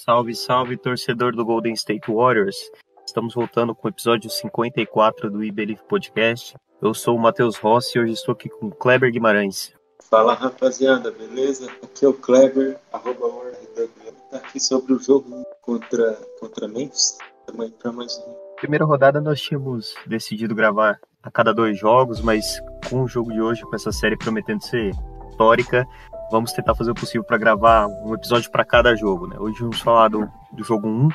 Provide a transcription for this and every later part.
Salve, salve, torcedor do Golden State Warriors. Estamos voltando com o episódio 54 do eBelieve Podcast. Eu sou o Matheus Rossi e hoje estou aqui com o Kleber Guimarães. Fala rapaziada, beleza? Aqui é o Kleber, arroba Tá aqui sobre o jogo contra, contra Memphis. Também para mais um. Primeira rodada nós tínhamos decidido gravar a cada dois jogos, mas com o jogo de hoje, com essa série prometendo ser histórica, vamos tentar fazer o possível para gravar um episódio para cada jogo. Né? Hoje vamos falar do, do jogo 1,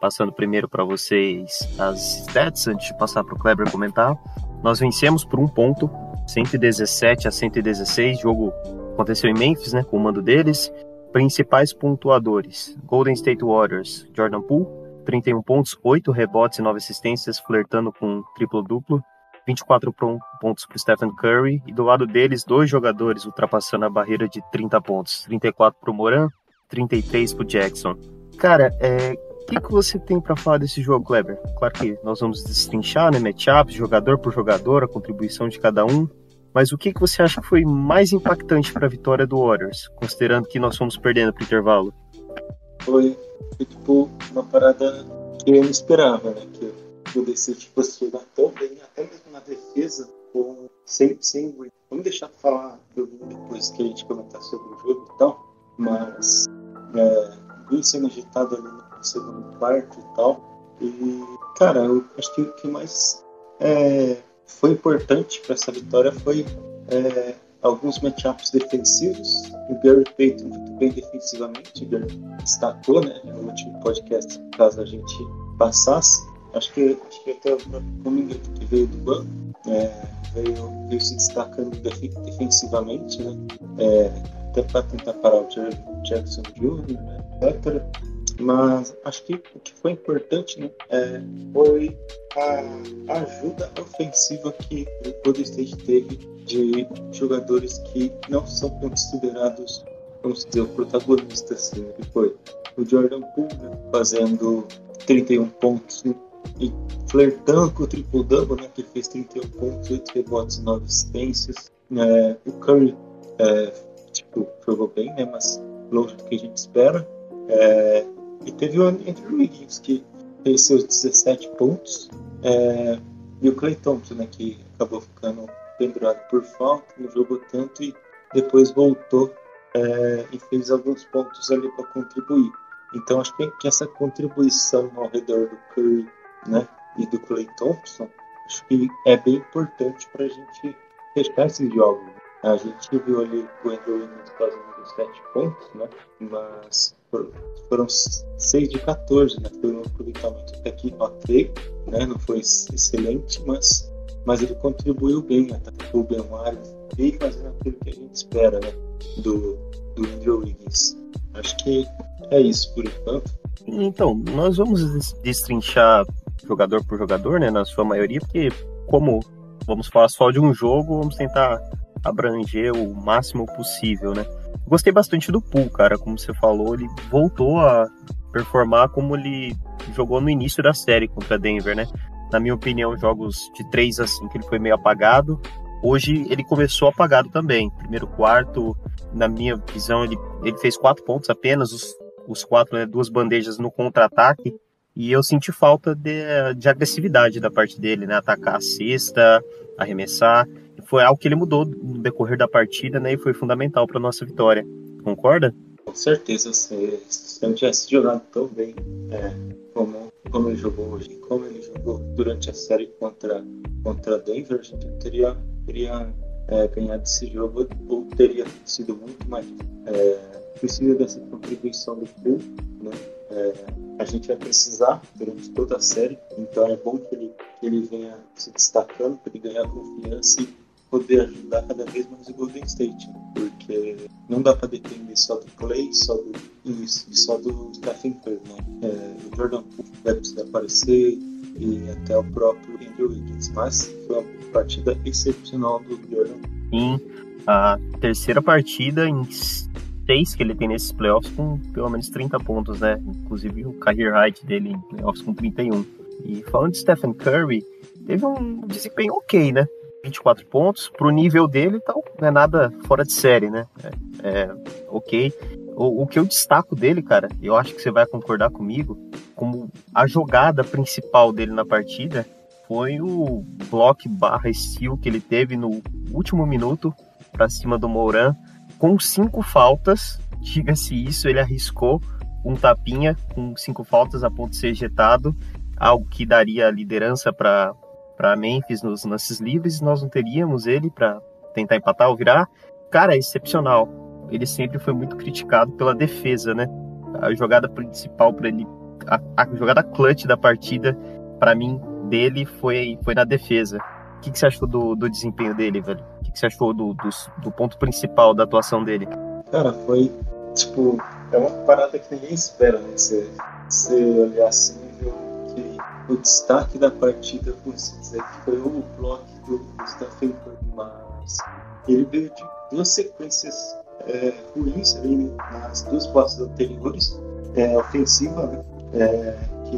passando primeiro para vocês as stats, antes de passar para o Kleber comentar. Nós vencemos por um ponto, 117 a 116. Jogo aconteceu em Memphis, né, com o mando deles. Principais pontuadores: Golden State Warriors, Jordan Poole, 31 pontos, 8 rebotes e 9 assistências, flertando com triplo-duplo. 24 pontos para Stephen Curry, e do lado deles, dois jogadores ultrapassando a barreira de 30 pontos: 34 para o Moran, 33 para o Jackson. Cara, é, o que, que você tem para falar desse jogo, Kleber? Claro que nós vamos destrinchar, né, matchups, jogador por jogador, a contribuição de cada um, mas o que, que você acha que foi mais impactante para a vitória do Warriors, considerando que nós fomos perdendo para o intervalo? Foi, foi, tipo uma parada que eu não esperava, né, que o DC tipo, jogar tão bem, até mesmo na defesa, com, sem, sem Vamos deixar para falar depois que a gente comentar sobre o jogo e tal, mas é, bem sendo agitado ali no segundo quarto e tal. E, cara, eu acho que o que mais é, foi importante para essa vitória foi é, alguns matchups defensivos. O Gary Payton muito bem defensivamente, o Gary destacou né, no último podcast, caso a gente passasse. Acho que, acho que até o Cominga que veio do banco é, veio, veio, se destacando defensivamente, né? É, até para tentar parar o Jackson Jr., né, etc. Mas acho que o que foi importante né, é, foi a ajuda ofensiva que o Golden State teve de jogadores que não são considerados, vamos dizer, protagonistas, assim, que foi o Jordan Poole né, fazendo 31 pontos e flertando com o triple-double, né, que fez 31 pontos, 8 rebotes e 9 assistências. É, o Curry é, tipo, jogou bem, né, mas longe do que a gente espera. É, e teve o Andrew Wiggins, que fez seus 17 pontos. É, e o Clay Thompson, né, que acabou ficando pendurado por falta, não jogou tanto e depois voltou é, e fez alguns pontos ali para contribuir. Então acho que essa contribuição ao redor do Curry né, e do Clay Thompson, acho que é bem importante para a gente fechar esses jogos. A gente viu ali o Andrew Wiggins fazendo 7 pontos, né, mas foram 6 de 14, né, foi um aproveitamento até aqui ok, né, não foi excelente, mas, mas ele contribuiu bem, atacou bem o área e fazendo aquilo que a gente espera né, do, do Andrew Wiggins. Acho que é isso por enquanto. Então, nós vamos destrinchar jogador por jogador, né, na sua maioria, porque como vamos falar só de um jogo, vamos tentar abranger o máximo possível, né? Gostei bastante do Pool, cara, como você falou, ele voltou a performar como ele jogou no início da série contra Denver, né? Na minha opinião, jogos de 3 a 5 ele foi meio apagado. Hoje ele começou apagado também. Primeiro quarto, na minha visão, ele, ele fez quatro pontos apenas, os, os quatro, né, duas bandejas no contra-ataque. E eu senti falta de, de agressividade da parte dele, né? Atacar a cesta, arremessar. Foi algo que ele mudou no decorrer da partida, né? E foi fundamental para nossa vitória. Concorda? Com certeza, se, se não tivesse jogado tão bem é, como, como ele jogou hoje, como ele jogou durante a série contra, contra Denver, a gente teria, teria é, ganhado esse jogo ou teria sido muito mais. É, precisa dessa contribuição do clube, né? É, a gente vai precisar durante toda a série, então é bom que ele, que ele venha se destacando, para ele ganhar confiança e poder ajudar cada vez mais o Golden State, porque não dá para depender só do Clay só do, e só do Stephen Curry. Né? É, o Jordan Poole vai precisar aparecer e até o próprio Andrew Wiggins, mas foi uma partida excepcional do Jordan. Sim, a terceira partida em seis que ele tem nesses playoffs com pelo menos 30 pontos, né? Inclusive o career height dele em playoffs com 31. E falando de Stephen Curry, teve um desempenho ok, né? 24 pontos, pro nível dele, então não é nada fora de série, né? É, é ok. O, o que eu destaco dele, cara, eu acho que você vai concordar comigo, como a jogada principal dele na partida foi o block barra steal que ele teve no último minuto para cima do Mourão, com cinco faltas. Diga-se isso, ele arriscou um tapinha com cinco faltas a ponto de ser ejetado, algo que daria liderança para Memphis nos lances livres. Nós não teríamos ele para tentar empatar ou virar. Cara, é excepcional. Ele sempre foi muito criticado pela defesa, né? A jogada principal para ele, a, a, jogada clutch da partida, para mim, dele foi, foi na defesa. O que, que você achou do, do desempenho dele, velho? Que, você achou do, do, do ponto principal da atuação dele? Cara, foi, tipo, é uma parada que ninguém espera, né? Você, você olhar assim e ver que o destaque da partida, por dizer que foi o bloco do Curry, mas ele veio de duas sequências é, ruins ali nas duas postas anteriores, é, ofensiva, né? É, que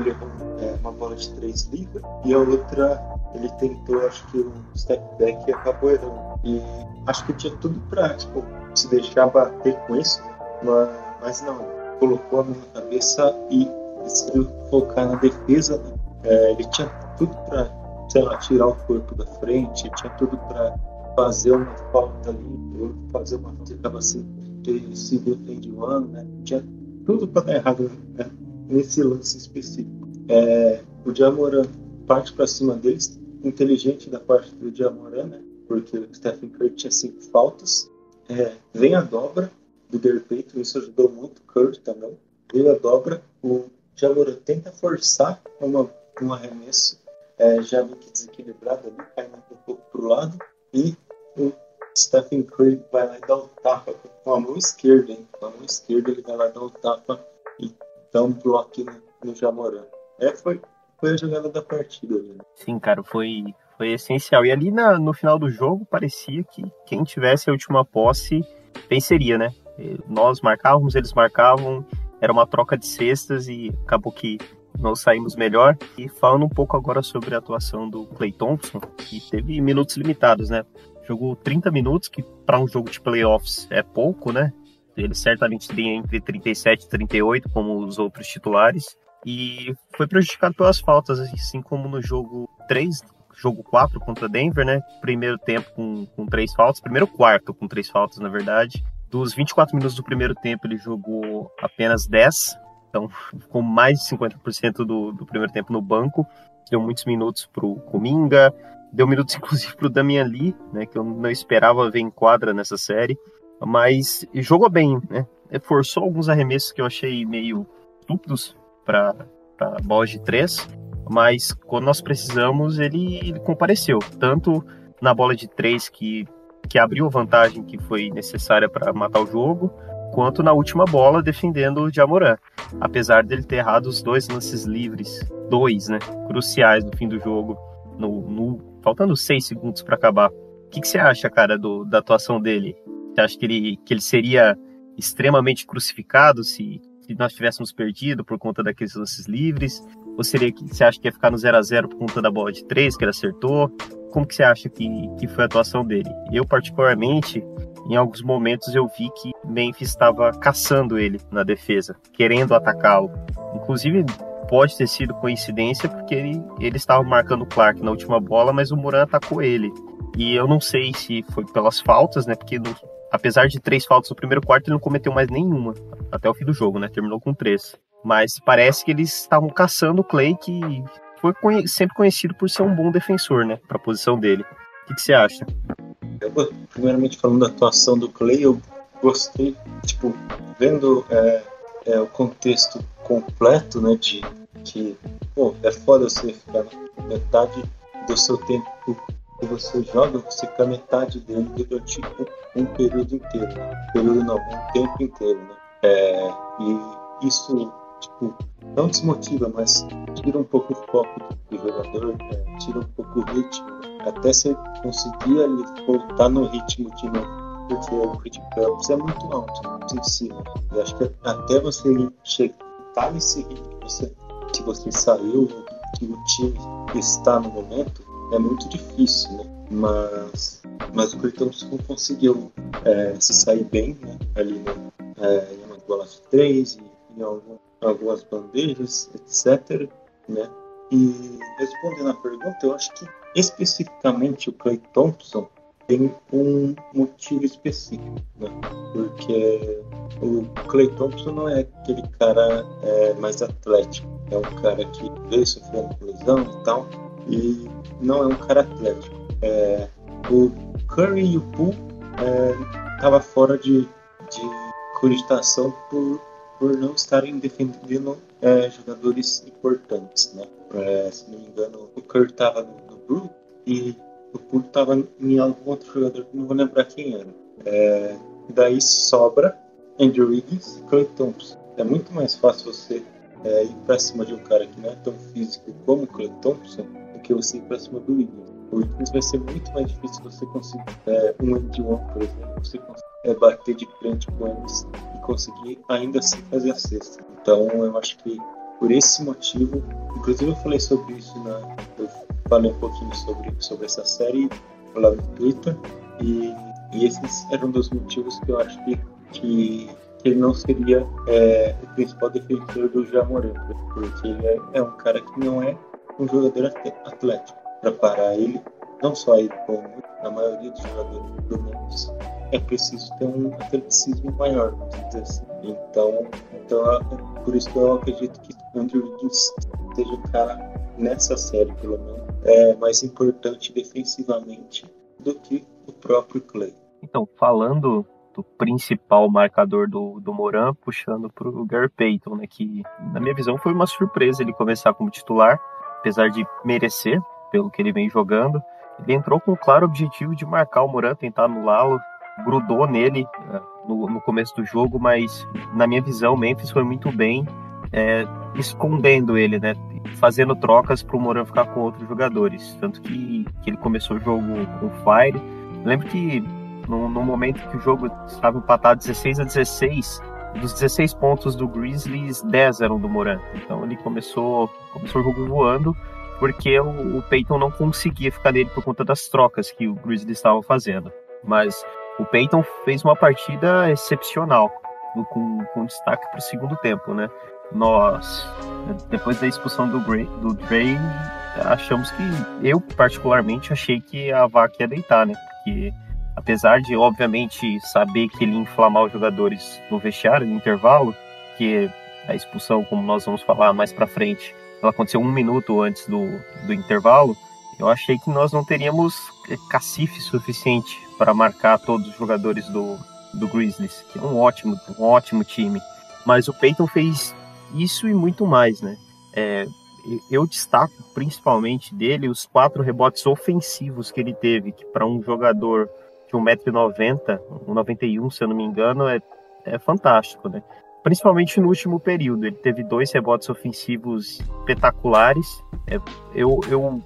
ele é, uma bola de três livre e a outra ele tentou, acho que um step back e acabou errando. E acho que tinha tudo para tipo, se deixar bater com isso, mas, mas não, colocou a mão na cabeça e decidiu focar na defesa. Né? É, ele tinha tudo para, sei lá, tirar o corpo da frente, tinha tudo para fazer uma falta ali, fazer uma falta, acaba assim, ter sido defende o ano, né? Tinha tudo para dar errado né? nesse lance específico. É, o Diamoran parte para cima deles, inteligente da parte do Diamoran, né? Porque o Stephen Curry tinha cinco faltas. É, vem a dobra do Gary Payton, isso ajudou muito o Curry também. Vem a dobra, o Diamoran tenta forçar uma, um arremesso, é, já meio que desequilibrado ali, caindo um pouco para o lado e o Stephen Curry vai lá e dá o um tapa com a mão esquerda, hein? Com a mão esquerda ele vai lá dar o um tapa e dá um bloco no, no. É, foi, foi a jogada da partida. Né? Sim, cara, foi, foi essencial. E ali na, no final do jogo parecia que quem tivesse a última posse venceria, né? Nós marcávamos, eles marcavam, era uma troca de cestas e acabou que nós saímos melhor. E falando um pouco agora sobre a atuação do Clay Thompson, que teve minutos limitados, né? Jogou 30 minutos, que para um jogo de playoffs é pouco, né? Ele certamente teria entre 37 e 38, como os outros titulares. E foi prejudicado pelas faltas, assim como no jogo 3, jogo 4 contra Denver, né? Primeiro tempo com, com três faltas, primeiro quarto com três faltas, na verdade. Dos 24 minutos do primeiro tempo, ele jogou apenas 10, então, ficou mais de 50% do, do primeiro tempo no banco. Deu muitos minutos para o Cominga, deu minutos inclusive para o Damian Lee, né, que eu não esperava ver em quadra nessa série. Mas jogou bem, né? Forçou alguns arremessos que eu achei meio estúpidos para bolas de três, mas quando nós precisamos, ele, ele compareceu. Tanto na bola de três, que, que abriu a vantagem que foi necessária para matar o jogo, quanto na última bola defendendo o Jamoran. Apesar dele ter errado os dois lances livres, dois, né, cruciais no fim do jogo, no, no faltando seis segundos para acabar. O que, que, você acha, cara, do, da atuação dele? Você acha que ele, que ele seria extremamente crucificado se, nós tivéssemos perdido por conta daqueles lances livres? Ou seria que você acha que ia ficar no 0 a 0 por conta da bola de três que ele acertou? Como que você acha que, que foi a atuação dele? Eu, particularmente, em alguns momentos eu vi que Memphis estava caçando ele na defesa, querendo atacá-lo. Inclusive, pode ter sido coincidência porque ele, ele estava marcando o Clark na última bola, mas o Moran atacou ele. E eu não sei se foi pelas faltas, né? Porque no, apesar de três faltas no primeiro quarto, ele não cometeu mais nenhuma até o fim do jogo, né? Terminou com três. Mas parece que eles estavam caçando o Clay, que foi sempre conhecido por ser um bom defensor, né? Para a posição dele. O que, que você acha? Eu, primeiramente falando da atuação do Clay, eu gostei, tipo, vendo é, é, o contexto completo, né, de que, pô, é foda você ficar metade do seu tempo que você joga, você fica metade dele durante um, um período inteiro, né? período não, um tempo inteiro, né? É, e isso, tipo, não desmotiva, mas tira um pouco o foco do jogador, é, tira um pouco o ritmo, até você conseguir ali voltar no ritmo de novo. Porque o ritmo é muito alto, muito em cima. E acho que até você chegar nesse ritmo você, que você saiu, que o time está no momento, é muito difícil, né? Mas, mas o Creighton conseguiu é, se sair bem né? ali no, é, em umas bolas de três, em algum, algumas bandejas, etc. Né? E respondendo à pergunta, eu acho que especificamente o Clay Thompson tem um motivo específico, né? porque o Clay Thompson não é aquele cara é, mais atlético, é um cara que veio sofrendo lesão e tal, e não é um cara atlético. É, o Curry e o Poole estavam é, fora de, de cogitação por, por não estarem defendendo é, jogadores importantes. Né? É, se não me engano, o Curry estava no, no Brook e o Poole estava em algum outro jogador que não vou lembrar quem era. É, daí sobra Andrew Wiggins Clay Thompson. É muito mais fácil você é, ir para cima de um cara que não é tão físico como o Clay Thompson que você ir para cima do Wiggins. O Wiggins vai ser muito mais difícil você conseguir é, um end one, por exemplo, você conseguir é, bater de frente com eles e conseguir ainda assim fazer a cesta. Então eu acho que por esse motivo, inclusive eu falei sobre isso na, eu falei um pouquinho sobre, sobre essa série lá no Twitter e, e esses eram um dos motivos que eu acho que, que ele não seria é, o principal defensor do Jamoran, porque ele é, é, um cara que não é um jogador atlético. Para parar ele, não só ele, como a maioria dos jogadores do mundo, é preciso ter um atleticismo maior, assim. Então, então por isso que eu acredito que Andrew Wiggins seja o cara nessa série, pelo menos, é mais importante defensivamente do que o próprio Clay. Então, falando do principal marcador do, do Moran, puxando para o Gary Payton, né, que na minha visão foi uma surpresa ele começar como titular, apesar de merecer pelo que ele vem jogando. Ele entrou com o claro objetivo de marcar o Moran, tentar anulá-lo, grudou nele é, no, no, começo do jogo, mas na minha visão, o Memphis foi muito bem é, escondendo ele, né? Fazendo trocas para o Moran ficar com outros jogadores. Tanto que, que ele começou o jogo com Fire. Lembro que no, no momento que o jogo estava empatado 16 a 16, dos 16 pontos do Grizzlies, 10 eram do Moran. Então ele começou, começou o jogo voando, porque o, o Peyton não conseguia ficar nele por conta das trocas que o Grizzlies estava fazendo. Mas o Peyton fez uma partida excepcional, com, com destaque para o segundo tempo, né? Nós, depois da expulsão do, Gray, do Dre, achamos que, eu particularmente, achei que a vaca ia deitar, né? Porque apesar de, obviamente, saber que ele inflamar os jogadores no vestiário, no intervalo, que a expulsão, como nós vamos falar mais para frente, ela aconteceu um minuto antes do, do intervalo, eu achei que nós não teríamos cacife suficiente para marcar todos os jogadores do, do Grizzlies, que é um ótimo, um ótimo time. Mas o Peyton fez isso e muito mais, né? É, eu destaco principalmente dele os quatro rebotes ofensivos que ele teve, que para um jogador de 1,90m, 1,91m, se eu não me engano, é, é fantástico, né? Principalmente no último período, ele teve dois rebotes ofensivos espetaculares. É, eu, eu,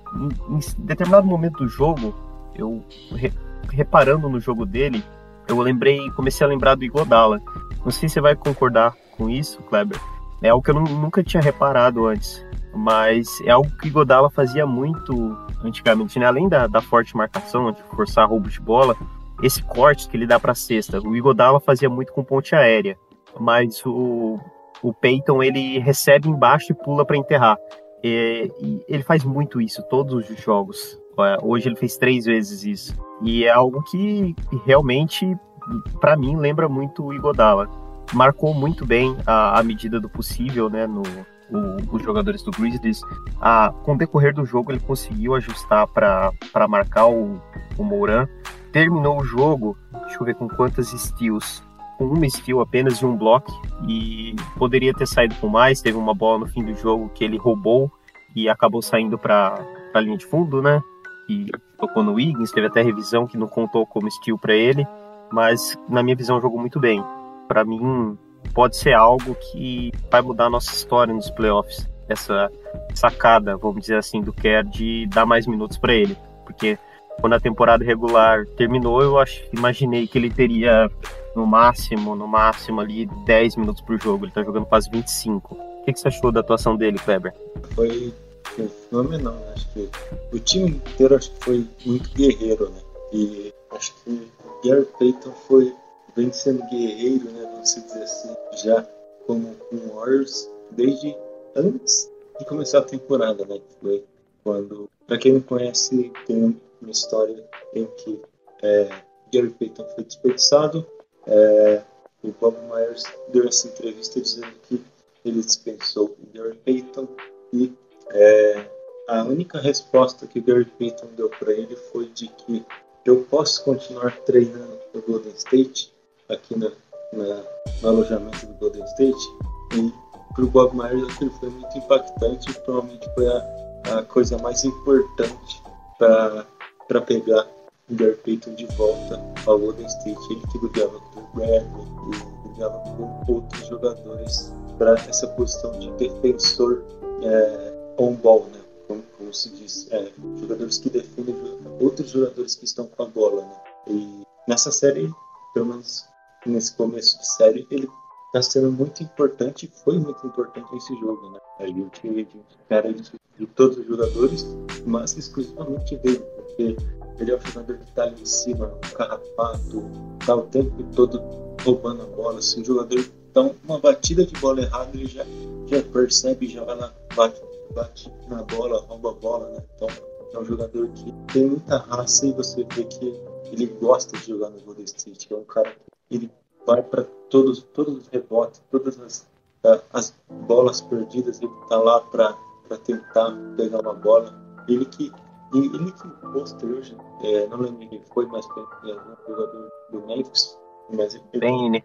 em determinado momento do jogo, eu re, reparando no jogo dele, eu lembrei, comecei a lembrar do Igodala. Não sei se você vai concordar com isso, Kleber. É algo que eu nunca tinha reparado antes, mas é algo que o Igodala fazia muito antigamente, né? Além da, da forte marcação, de forçar roubo de bola, esse corte que ele dá para cesta. O Igodala fazia muito com ponte aérea, mas o, o Peyton ele recebe embaixo e pula para enterrar. E, e, ele faz muito isso todos os jogos. Hoje ele fez três vezes isso. E é algo que realmente, para mim, lembra muito o Igodala. Marcou muito bem a medida do possível, né, no, o, os jogadores do Grizzlies. Ah, com o decorrer do jogo, ele conseguiu ajustar para marcar o, o. Terminou o jogo, deixa eu ver com quantas steals. Com uma steal apenas e um block. E poderia ter saído com mais. Teve uma bola no fim do jogo que ele roubou e acabou saindo para a linha de fundo, né? E tocou no Wiggins. Teve até revisão que não contou como steal para ele. Mas, na minha visão, jogou muito bem. Para mim, pode ser algo que vai mudar a nossa história nos playoffs. Essa sacada, vamos dizer assim, do Kerr de dar mais minutos para ele. Porque quando a temporada regular terminou, eu acho, imaginei que ele teria no máximo, no máximo ali 10 minutos por jogo. Ele tá jogando quase 25. O que, que você achou da atuação dele, Kleber? Foi, fenomenal. Acho que o time inteiro acho que foi muito guerreiro, né? E acho que o Gary Payton foi vem sendo guerreiro, né, vamos dizer assim, já como com o Warriors desde antes de começar a temporada, né? Foi quando, para quem não conhece, tem uma história em que é, Gary Payton foi desperdiçado. É, o Bob Myers deu essa entrevista dizendo que ele dispensou o Gary Payton e é, a única resposta que Gary Payton deu para ele foi de que eu posso continuar treinando o Golden State aqui na, na, no alojamento do Golden State e para o Bob Myers aquilo foi muito impactante provavelmente foi a, a coisa mais importante para pegar o Gary Payton de volta ao Golden State. Ele que ligava com o Bradley, ligava com outros jogadores para essa posição de defensor é, on-ball, né? Como, como, se diz, é, jogadores que defendem outros jogadores que estão com a bola. Né? E nessa série, pelo menos nesse começo de série, ele está sendo muito importante, foi muito importante nesse jogo. Né? A gente, a gente espera isso de todos os jogadores, mas exclusivamente dele, porque ele é o jogador que está ali em cima, um carrapato, está o tempo todo roubando a bola. Se o jogador dá uma batida de bola errada, ele já, já percebe, já vai lá, bate, bate na bola, rouba a bola. Né? Então é um jogador que tem muita raça e você vê que ele gosta de jogar no Golden State. É um cara que ele vai para todos, todos os rebotes, todas as, as bolas perdidas, ele está lá para tentar pegar uma bola. Ele que ele que posta hoje, é, não lembro quem foi, mas foi algum jogador do Memphis, mas ele Bane.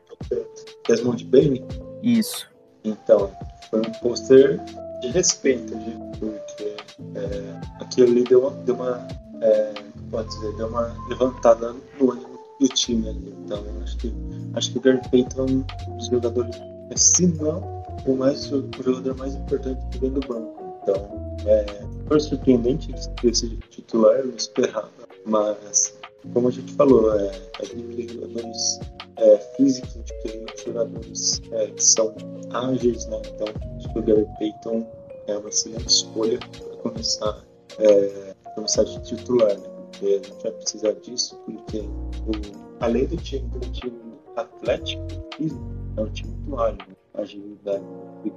Desmond Bane? Isso. Então, foi um pôster de respeito, porque é, aquilo ali deu uma, deu uma é, pode dizer, deu uma levantada no ânimo do time ali. Então, acho que acho que o Gary Payton é um dos jogadores, se não o, mais, o jogador mais importante dentro do banco. Então, é, foi surpreendente esse titular, eu não esperava, mas como a gente falou, é, a gente tem jogadores é, físicos, a gente tem jogadores é, que são ágeis, né? Então, acho que o Gary Payton é uma excelente escolha para começar, é, começar de titular, né? Porque a gente vai precisar disso, porque o, além do time do time atlético, é um time muito ágil, né? agilidade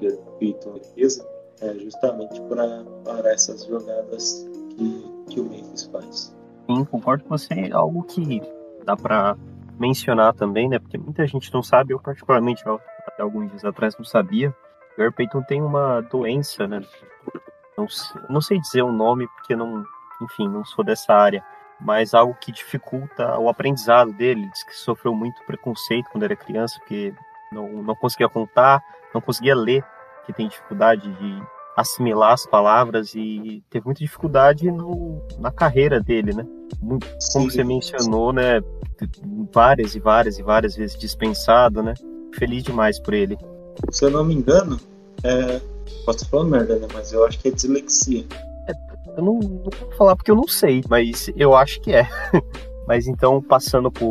Gary Payton defesa é justamente para essas jogadas que, que o Memphis faz. Sim, concordo com você. Algo que dá para mencionar também, né? Porque muita gente não sabe, eu particularmente até alguns dias atrás não sabia. O Payton tem uma doença, né? Não, não sei dizer o nome porque não, enfim, não sou dessa área, mas algo que dificulta o aprendizado dele. Diz que sofreu muito preconceito quando era criança, porque não, não conseguia contar, não conseguia ler, que tem dificuldade de assimilar as palavras e teve muita dificuldade no, na carreira dele, né? Muito, como você mencionou, né? Várias e várias e várias vezes dispensado, né? Feliz demais por ele. Se eu não me engano, é... posso falando merda, né? Mas eu acho que é dislexia. Eu não, não vou falar porque eu não sei, mas eu acho que é. mas então, passando para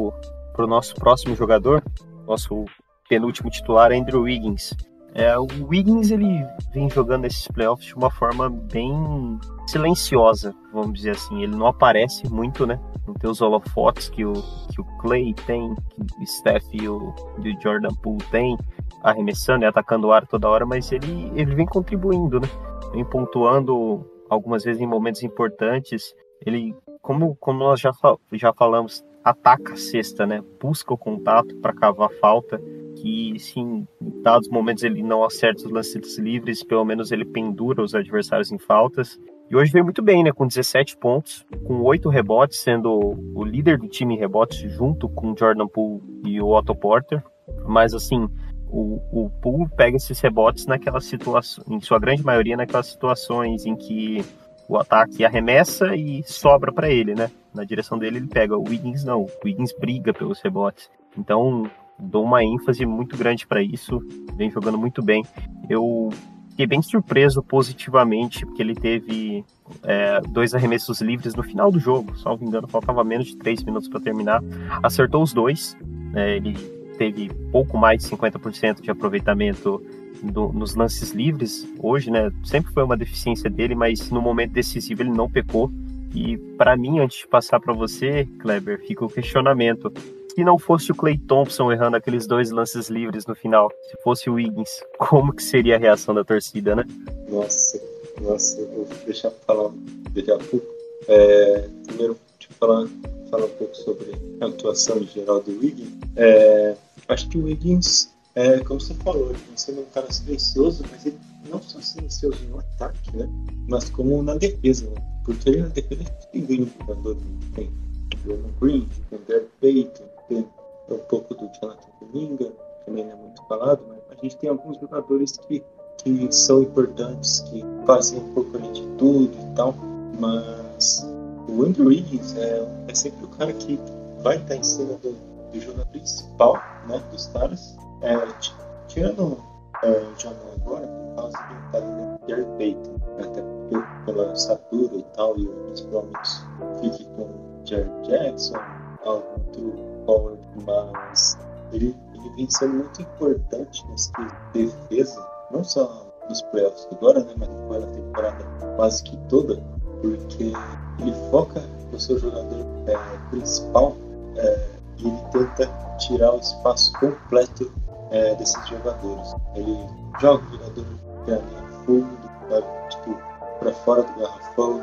o nosso próximo jogador, nosso penúltimo titular, Andrew Wiggins. É, o Wiggins ele vem jogando esses playoffs de uma forma bem silenciosa, vamos dizer assim. Ele não aparece muito, né? Não tem os holofotes que o, que o Clay tem, que o Steph e o, e o Jordan Poole tem, arremessando e atacando o ar toda hora, mas ele, ele vem contribuindo, né? Vem pontuando algumas vezes em momentos importantes. Ele, como, como nós já, já falamos, ataca a cesta, né? Busca o contato para cavar falta que, sim, em dados momentos ele não acerta os lances livres, pelo menos ele pendura os adversários em faltas. E hoje veio muito bem, né? Com 17 pontos, com 8 rebotes, sendo o líder do time em rebotes, junto com Jordan Poole e o Otto Porter. Mas, assim, o, o Poole pega esses rebotes naquelas situações, em sua grande maioria, naquelas situações em que o ataque arremessa e sobra para ele, né? Na direção dele ele pega. O Wiggins não. O Wiggins briga pelos rebotes. Então, dou uma ênfase muito grande para isso, vem jogando muito bem. Eu fiquei bem surpreso positivamente, porque ele teve é, dois arremessos livres no final do jogo, salvo engano, faltava menos de três minutos para terminar. Acertou os dois, né, ele teve pouco mais de 50% de aproveitamento do, nos lances livres hoje, né? Sempre foi uma deficiência dele, mas no momento decisivo ele não pecou. E para mim, antes de passar para você, Kleber, fica o questionamento: se não fosse o Clay Thompson errando aqueles dois lances livres no final, se fosse o Wiggins, como que seria a reação da torcida, né? Nossa, nossa, eu vou deixar falar pouco. É, primeiro, deixa eu falar, falar um pouco sobre a atuação em geral do Wiggins. É, acho que o Wiggins, é, como você falou, ele sendo um cara silencioso, mas ele não só silencioso no ataque, né? Mas como na defesa, né? Porque ele na defesa tem ganho jogador, tem Draymond Green, tem Derek Payton, tem um pouco do Jonathan Dominga, também não é muito falado, mas a gente tem alguns jogadores que, que são importantes, que fazem um pouco de tudo e tal, mas o Andrew Wiggins é, é sempre o cara que vai estar em cima do, do jogo principal né, dos caras. É, tirando é, o Jamal agora, por causa do talento de Payton, né, até pela estatura e tal, e principalmente fique com Jerry Jackson, algum outro forward, mas ele, ele vem sendo muito importante nessa defesa, não só nos playoffs agora, né, mas na temporada quase que toda, porque ele foca no seu jogador é, principal é, e ele tenta tirar o espaço completo é, desses jogadores. Ele joga o jogador para fundo, tipo, para fora do garrafão,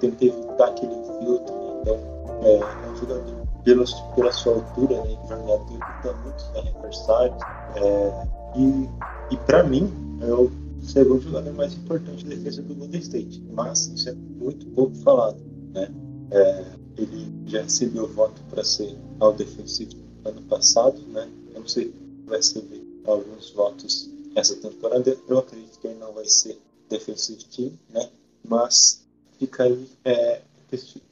tenta evitar aquele filtro. Né? Então, é, é um jogador pela, pela sua altura, né, jogador que evita muitos adversários. É, e e para mim, é o segundo jogador mais importante de defesa do Golden State. Mas isso é muito pouco falado. Né? É, ele já recebeu voto para ser ao defensivo ano passado. Né? Eu não sei se vai receber alguns votos essa temporada. Eu acredito que ele não vai ser defensive team, né? mas fica aí, é,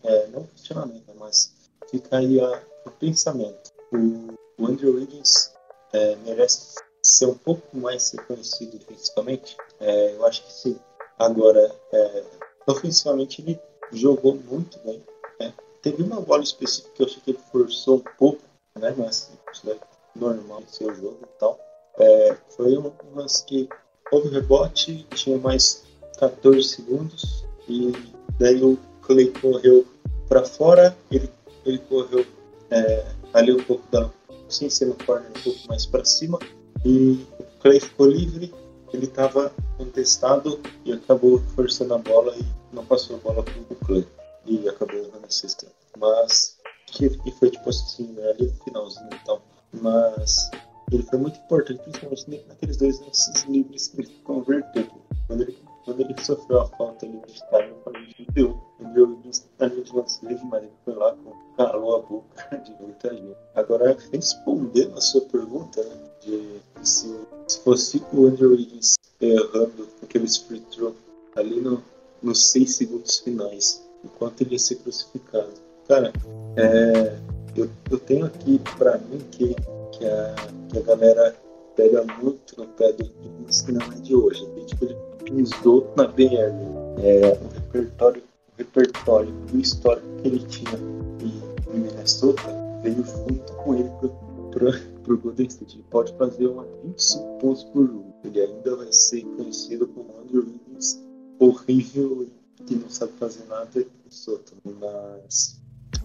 é, não questionamento, mas fica aí a, o pensamento. O, o Andrew Wiggins é, merece ser um pouco mais reconhecido defensivamente? É, eu acho que sim. Agora, é, ofensivamente, ele jogou muito bem. Né? Teve uma bola específica que eu achei que ele forçou um pouco, né? mas isso é normal no seu jogo e tal. É, foi um lance que houve rebote, tinha mais 14 segundos e daí o Clay correu para fora, ele, ele correu é, ali um pouco da, sem ser no corner, um pouco mais para cima e o Clay ficou livre, ele estava contestado e acabou forçando a bola e não passou a bola para o Clay. E acabou errando a cesta. Mas, que, e foi tipo assim, né, ali no finalzinho e tal. Mas ele foi muito importante, principalmente naqueles dois lances livres que ele converteu. Quando ele, quando ele sofreu a falta ali de time, eu falei, meu Deus, ele deu linha de lance livre, mas ele foi lá calou a boca de muita gente. Agora, respondendo a sua pergunta, né, de se, se fosse o Andrew Wiggins errando aquele free throw ali no, nos seis segundos finais, enquanto ele ia ser crucificado. Cara, é, eu, eu tenho aqui para mim que, que, a, que a galera pega muito no pé do Wiggins que não é de hoje. E, tipo, ele pisou na BR. É, o repertório, o repertório o histórico que ele tinha em Minnesota veio junto com ele pro, pro, pro Golden State. Ele pode fazer uma 25 pontos por jogo. Ele ainda vai ser conhecido como Andrew Wiggins horrível que não sabe fazer nada em Minnesota. Mas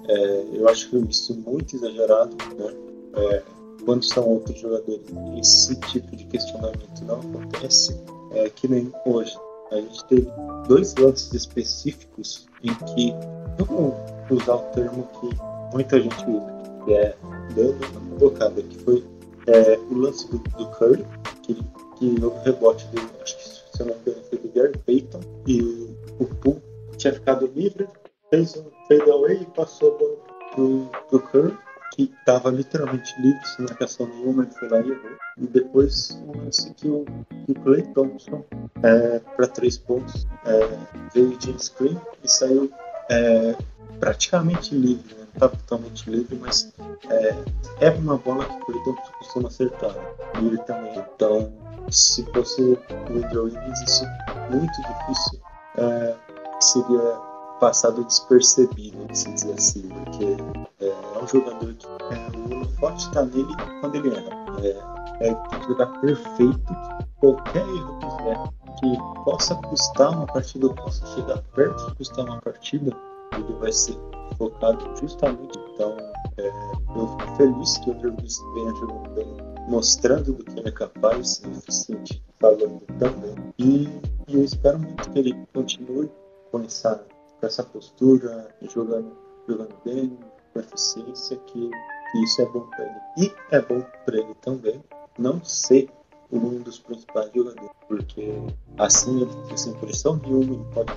é, eu acho isso muito exagerado, né? É, quando são outros jogadores, esse tipo de questionamento não acontece, é, que nem hoje. A gente teve dois lances específicos em que, vamos usar o termo que muita gente usa, que é dando uma tocada, que foi é, o lance do, do Curry, que, que o rebote dele, acho que se eu não me engano, foi do Gary Payton, e o Poole tinha ficado livre, fez um fadeaway e passou a bola pro, pro Curry, que estava literalmente livre, sem marcação nenhuma, ele foi lá e errou. E depois um lance que o, que o Clay Thompson, é, para três pontos, é, veio de screen e saiu é, praticamente livre, né? Está totalmente livre, mas é, é uma bola que o Thompson costuma acertar. E ele também. Então, se fosse o Andrew Wiggins, isso é muito difícil é, seria passado despercebido, se dizer assim, porque é, é um jogador que é, o holofote está nele quando ele erra. É, é, tem que jogar perfeito, qualquer erro que fizer que possa custar uma partida, ou possa chegar perto de custar uma partida, ele vai ser focado justamente. Então, É, eu fico feliz que o venha jogando bem, mostrando do que ele é capaz, eficiente, falando também. E, e, eu espero muito que ele continue com essa, com essa postura, jogando, jogando bem, com eficiência, que, que isso é bom para ele. E é bom para ele também não ser um dos principais jogadores, porque assim ele fica sem pressão nenhuma, ele pode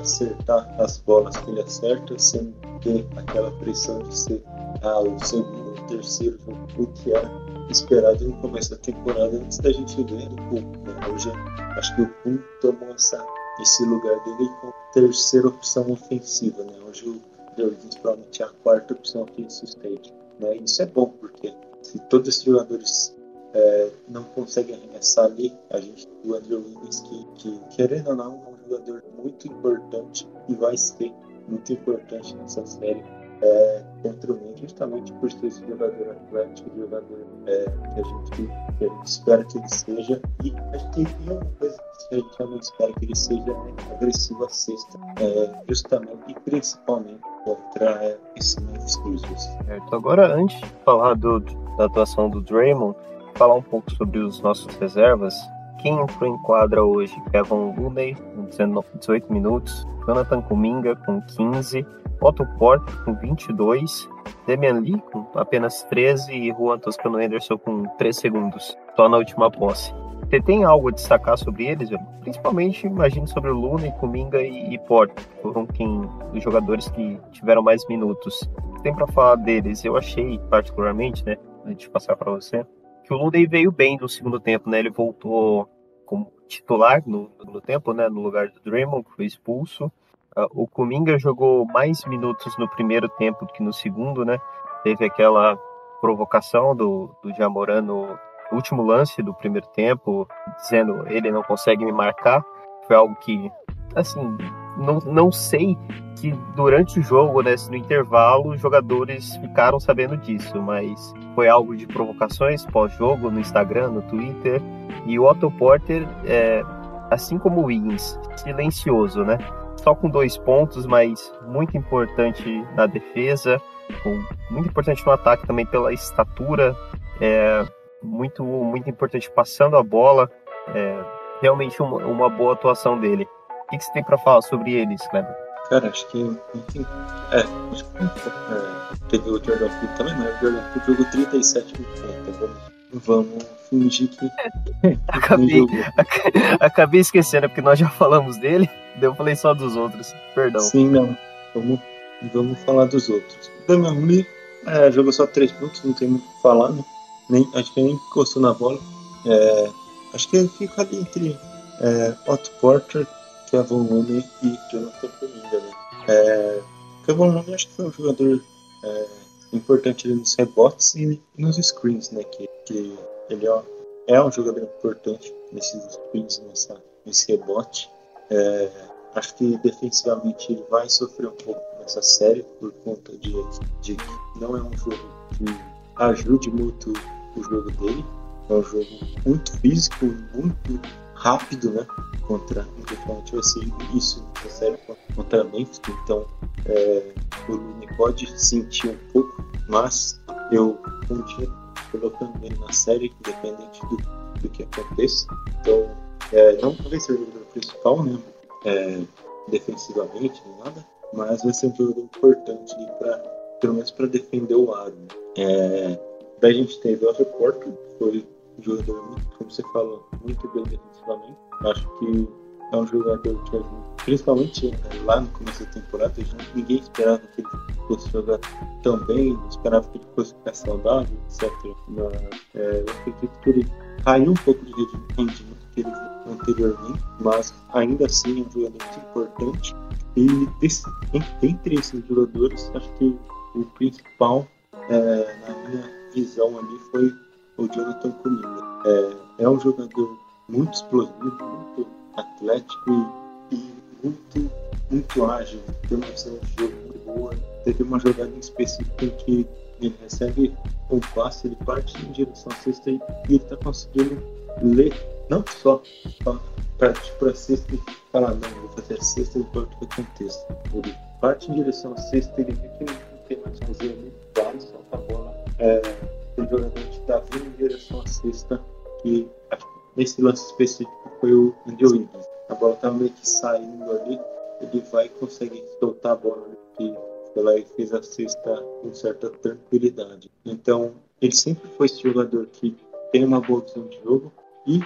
acertar as bolas que ele acerta sem ter aquela pressão de ser ah, o segundo, o terceiro o que era esperado no começo da temporada antes da gente ver o Pum. Hoje acho que o Pum tomou essa, esse lugar dele como terceira opção ofensiva. Né? Hoje o Jorginho provavelmente é a quarta opção ofensiva stage. Né? Isso é bom, porque se todos esses jogadores é, não consegue arremessar ali. A gente o Andrew Wiggins, que, que querendo ou não, é um jogador muito importante e vai ser muito importante nessa série é, contra o Mendes, justamente por ser esse jogador atlético, jogador é, que, a gente, que espera que ele seja. E acho que tem uma coisa que a gente também espera que ele seja é, agressivo à sexta, é, justamente e principalmente contra é, esse Memphis Grizzlies. Certo. Agora, antes de falar do, da atuação do Draymond, falar um pouco sobre os nossos reservas. Quem entrou em quadra hoje? Kevin Looney, com 18 minutos. Jonathan Kuminga, com 15. Otto Porter, com 22. Damian Lee, com apenas 13. E Juan Toscano Anderson, com 3 segundos. Só na última posse. Você tem algo a destacar sobre eles? Principalmente, imagino, sobre o Luna, Kuminga e, e Porter. Foram quem, os jogadores que tiveram mais minutos. Tem para falar deles? Eu achei, particularmente, né? Antes de passar para você, que o Lundy veio bem no segundo tempo, né? Ele voltou como titular no segundo tempo, né? No lugar do Draymond, que foi expulso. Uh, o Kuminga jogou mais minutos no primeiro tempo do que no segundo, né? Teve aquela provocação do, do Jamoran no último lance do primeiro tempo, dizendo ele não consegue me marcar. Foi algo que, assim, não, não sei que durante o jogo, né, no intervalo, os jogadores ficaram sabendo disso, mas foi algo de provocações pós-jogo no Instagram, no Twitter. E o Otto Porter, é, assim como o Wiggins, silencioso, né? Só com dois pontos, mas muito importante na defesa, muito importante no ataque também pela estatura, é, muito, muito importante passando a bola. É, realmente uma, uma boa atuação dele. Que, que você tem para falar sobre eles, Kleber? Cara, acho que. É, acho que é, teve o Jordan Poole também, mas o Jordan Poole jogou 37 minutos. Então vamos, vamos fingir que. acabei, acabei esquecendo, porque nós já falamos dele, daí eu falei só dos outros. Perdão. Sim, não. Vamos, vamos falar dos outros. Damian Lee é, jogou só 3 minutos, não tem muito o que falar, né? Nem, acho que nem encostou na bola. É, acho que ele fica ali entre é, Otto Porter Kevin Looney e Jonathan Kuminga, né? É, Kevin Looney acho que foi um jogador é, importante nos rebotes e nos screens, né? Que, que ele é, é um jogador importante nesses screens, nessa, nesse rebote. É, acho que defensivamente ele vai sofrer um pouco nessa série por conta de, de que não é um jogo que ajude muito o jogo dele. É um jogo muito físico, muito rápido, né? Contra, infelizmente vai ser isso nessa série contra Memphis, então é, o Lune pode sentir um pouco, mas eu continuo colocando ele na série, independente do, do que aconteça. Então, é, não vai ser o jogador principal, né? É, defensivamente, nem nada, mas vai ser um jogador importante para pelo menos para defender o aro. Né? É, daí a gente teve o Porto, que foi um jogador, como você falou, muito bem defensivamente. Acho que é um jogador que, principalmente né, lá no começo da temporada, ninguém esperava que ele fosse jogar tão bem, esperava que ele fosse ficar saudável, etc. Mas, é, eu acredito que ele caiu um pouco de rendimento que ele anteriormente, mas ainda assim é um jogador muito importante. E desse, entre esses jogadores, acho que o principal, é, na minha visão ali, foi o Jonathan Kuminga. É, é um jogador muito explosivo, muito atlético e, e muito, muito ágil, tem uma visão de jogo muito boa. Teve uma jogada em específico em que ele recebe um passe, ele parte em direção à cesta e, ele está conseguindo ler, não só para a cesta e falar, não, vou fazer a cesta, não importa o que aconteça. Ele parte em direção à cesta, ele vê que não tem mais fazer muito claro, solta a bola. É, o jogador de Davi em direção à cesta, que nesse lance específico foi o Andy Wiggins. A bola estava meio que saindo ali, ele vai e consegue soltar a bola que foi lá e fez a cesta com certa tranquilidade. Então, ele sempre foi esse jogador que tem uma boa visão de jogo e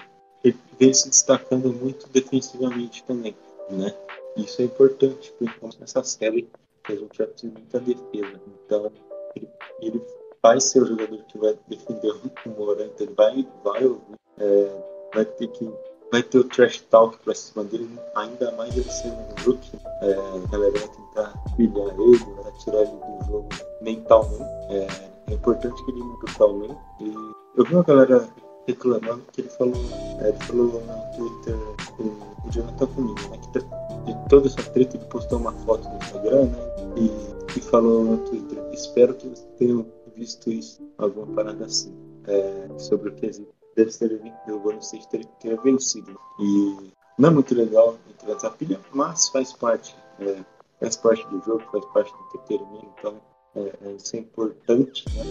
ele vem se destacando muito defensivamente também, né? Isso é importante, porque nessa série a gente já precisa muita defesa. Então, ele, ele vai ser o jogador que vai defender o Morant, ele vai, vai ouvir, é, vai ter que vai ter o trash talk pra cima dele, ainda mais ele sendo um rookie. É, a galera vai tentar pilhar ele, vai tirar ele do jogo mentalmente. É, é importante que ele mentalmente. E eu vi uma galera reclamando que ele falou, é, ele falou no Twitter, o, o Jonathan comigo, né? Que de toda essa treta ele postou uma foto no Instagram, né? E, e falou no Twitter, espero que você tenha visto isso, alguma parada assim, é, sobre o quesito deve ter o Golden State ter, ter vencido. E não é muito legal entrar nessa pilha, mas faz parte. É, faz parte do jogo, faz parte do entretenimento, então é, é, isso é importante, né?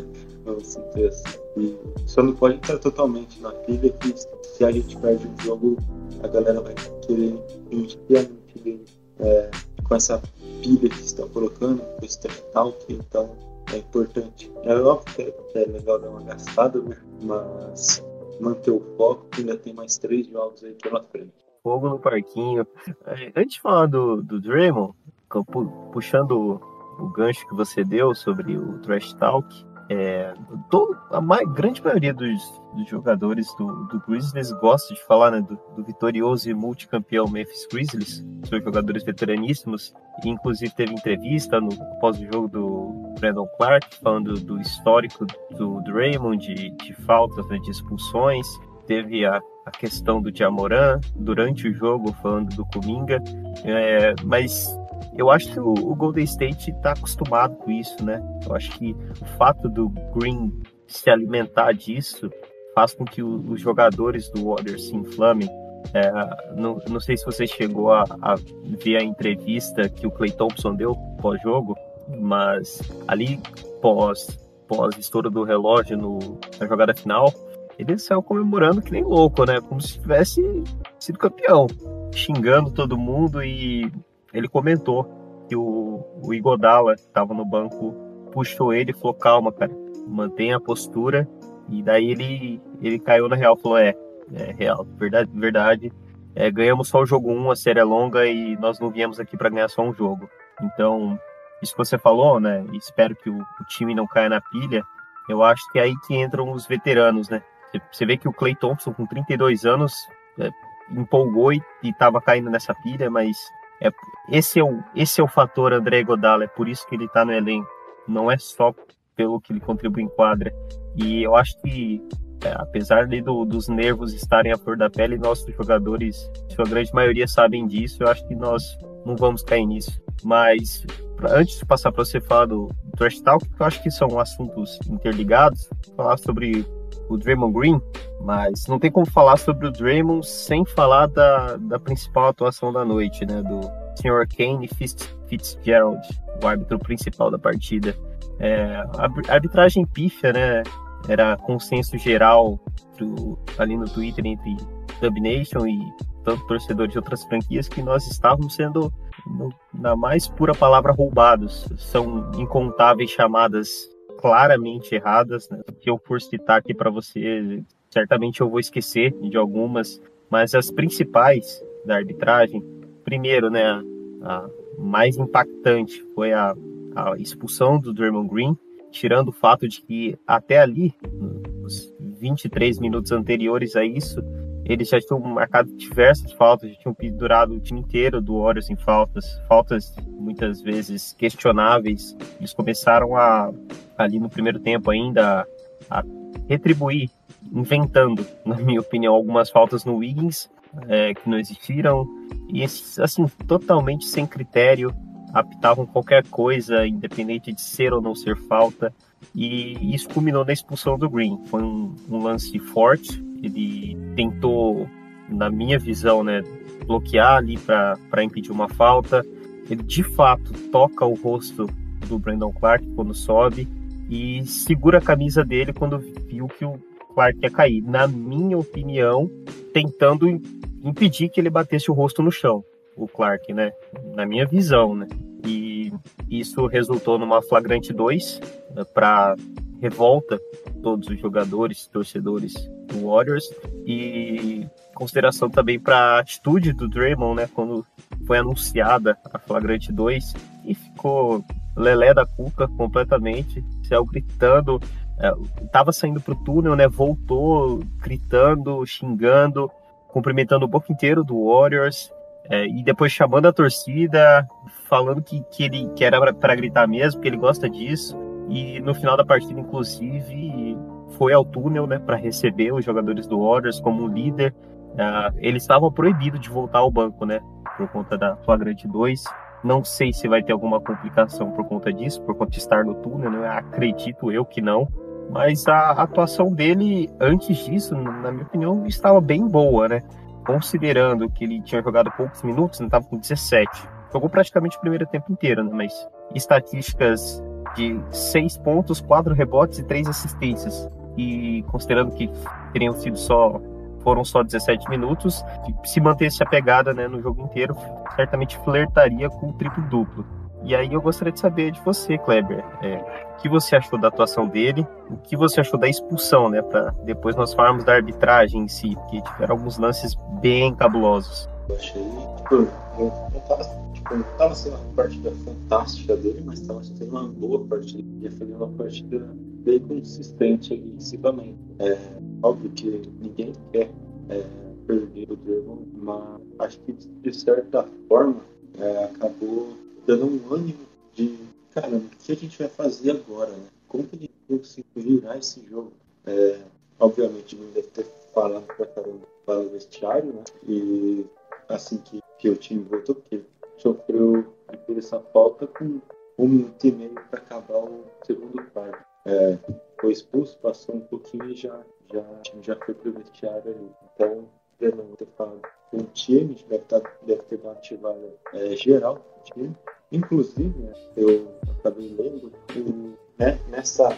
Vamos dizer assim. E só não pode entrar totalmente na pilha que se a gente perde um jogo, a galera vai querer encher a mente é, com essa pilha que estão colocando, com esse talk, então é importante. É óbvio que é legal dar uma gastada, né? mas manter o foco, ainda tem mais três jogos aí pela frente. Fogo no parquinho. É, antes de falar do, do Draymond, puxando o gancho que você deu sobre o Trash Talk, é, todo, a mais, grande maioria dos, dos jogadores do, do, Grizzlies gosta de falar né, do, do, vitorioso e multicampeão Memphis Grizzlies, são jogadores veteraníssimos, inclusive teve entrevista no pós-jogo do Brandon Clark, falando do histórico do Draymond, de, de faltas, né, de expulsões, teve a, a questão do Jamoran durante o jogo, falando do Kuminga, é, mas eu acho que o, Golden State está acostumado com isso, né? Eu acho que o fato do Green se alimentar disso faz com que o, os jogadores do Warriors se inflamem. É, não, não, sei se você chegou a, a, ver a entrevista que o Clay Thompson deu pós-jogo, mas ali pós pós estouro do relógio no, na jogada final, ele saiu comemorando que nem louco, né? Como se tivesse sido campeão, xingando todo mundo e ele comentou que o, o Igodala, que estava no banco, puxou ele e falou: calma, cara, mantenha a postura. E daí ele, ele caiu na real, falou: é, é real, verdade, verdade. É, ganhamos só o jogo 1, a série é longa e nós não viemos aqui para ganhar só um jogo. Então, isso que você falou, né? Espero que o, o, time não caia na pilha. Eu acho que é aí que entram os veteranos, né? Você vê que o Clay Thompson, com 32 anos, é, empolgou e estava caindo nessa pilha, mas é, esse, é o, esse é o fator André Godala, é por isso que ele está no elenco. Não é só pelo que ele contribui em quadra. E eu acho que, é, apesar de, do, dos nervos estarem à flor da pele, nossos jogadores, sua grande maioria, sabem disso. Eu acho que nós não vamos cair nisso. Mas, pra, antes de passar para você falar do Trash Talk, que eu acho que são assuntos interligados, falar sobre o Draymond Green, mas não tem como falar sobre o Draymond sem falar da, da principal atuação da noite, né? Do Sr. Kane Fitzgerald, o árbitro principal da partida. É, a arbitragem pífia, né? Era consenso geral do, ali no Twitter entre Dub Nation e tanto torcedores de outras franquias que nós estávamos sendo, no, na mais pura palavra, roubados. São incontáveis chamadas claramente erradas, né? que eu for citar aqui para você, certamente eu vou esquecer de algumas, mas as principais da arbitragem, primeiro, né, a mais impactante foi a, a expulsão do Draymond Green, tirando o fato de que até ali, nos 23 minutos anteriores a isso, eles já tinham marcado diversas faltas, já tinham pendurado o time inteiro do Warriors em faltas, faltas muitas vezes questionáveis. Eles começaram a, ali no primeiro tempo ainda, a retribuir, inventando, na minha opinião, algumas faltas no Wiggins é, que não existiram, e assim, totalmente sem critério, apitavam qualquer coisa, independente de ser ou não ser falta, e isso culminou na expulsão do Green. Foi um, um lance forte, ele tentou, na minha visão, né, bloquear ali para impedir uma falta. Ele de fato toca o rosto do Brandon Clark quando sobe e segura a camisa dele quando viu que o Clark ia cair. Na minha opinião, tentando impedir que ele batesse o rosto no chão, o Clark, né? Na minha visão, né? E isso resultou numa flagrante 2 né, para revolta todos os jogadores, torcedores do Warriors e consideração também para a atitude do Draymond, né, quando foi anunciada a flagrante 2 e ficou lelé da cuca completamente, saiu gritando, estava é, saindo pro túnel, né, voltou gritando, xingando, cumprimentando o bloco inteiro do Warriors é, e depois chamando a torcida, falando que, que ele que era para gritar mesmo, que ele gosta disso. E no final da partida, inclusive, foi ao túnel né, para receber os jogadores do Warriors como líder. Uh, eles estavam proibidos de voltar ao banco, né? Por conta da flagrante 2. Não sei se vai ter alguma complicação por conta disso, por conta de estar no túnel, né? Acredito eu que não. Mas a atuação dele antes disso, na minha opinião, estava bem boa, né? Considerando que ele tinha jogado poucos minutos, não estava com 17. Jogou praticamente o primeiro tempo inteiro, né? Mas estatísticas de 6 pontos, 4 rebotes e 3 assistências. E considerando que teriam sido só foram só 17 minutos, se mantesse a pegada né, no jogo inteiro, certamente flertaria com o triplo duplo. E aí eu gostaria de saber de você, Kleber, é, o que você achou da atuação dele, o que você achou da expulsão, né, para depois nós falarmos da arbitragem em si, porque tiveram alguns lances bem cabulosos. Eu achei, tipo, não tava, tipo, não tava sendo uma partida fantástica dele, mas tava sendo uma boa partida, ia fazer uma partida bem consistente agressivamente. É, óbvio que ninguém quer é, perder o Dragon, mas acho que de certa forma é, acabou dando um ânimo de caramba, o que a gente vai fazer agora, né? Como que a gente conseguir virar esse jogo? É, obviamente não deve ter falado pra caramba para o vestiário, né? E assim que, que o time voltou, porque sofreu essa falta com um minuto e meio para acabar o segundo quarto. É, foi expulso, passou um pouquinho e já, já, já foi pro vestiário ali. Então, eu não ter falado com o time, deve, tá, deve ter uma ativada é, geral do time. Inclusive, né, eu acabei lendo que né, nessa,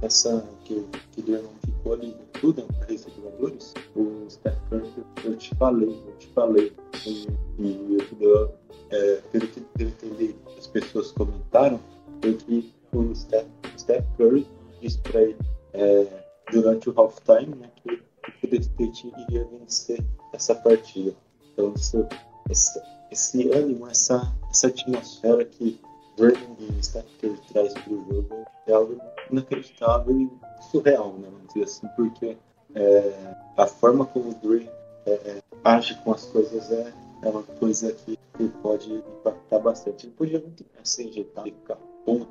nessa que, que o Dernon ficou ali tudo, para né, jogadores, o Steph Curry, eu te falei, eu te falei. E, e eu, é, pelo que eu entendi, as pessoas comentaram, foi que o Steph, Steph Curry disse para ele é, durante o halftime né, que, o State iria vencer essa partida. Então, esse, esse ânimo, essa, essa atmosfera que Vernon e Steph Curry traz para o jogo é algo inacreditável e surreal, né, vamos dizer assim, porque é, a forma como o Dre é, é, age com as coisas é, é uma coisa que, que pode impactar bastante. Ele podia muito bem se injetar, ficar ponto,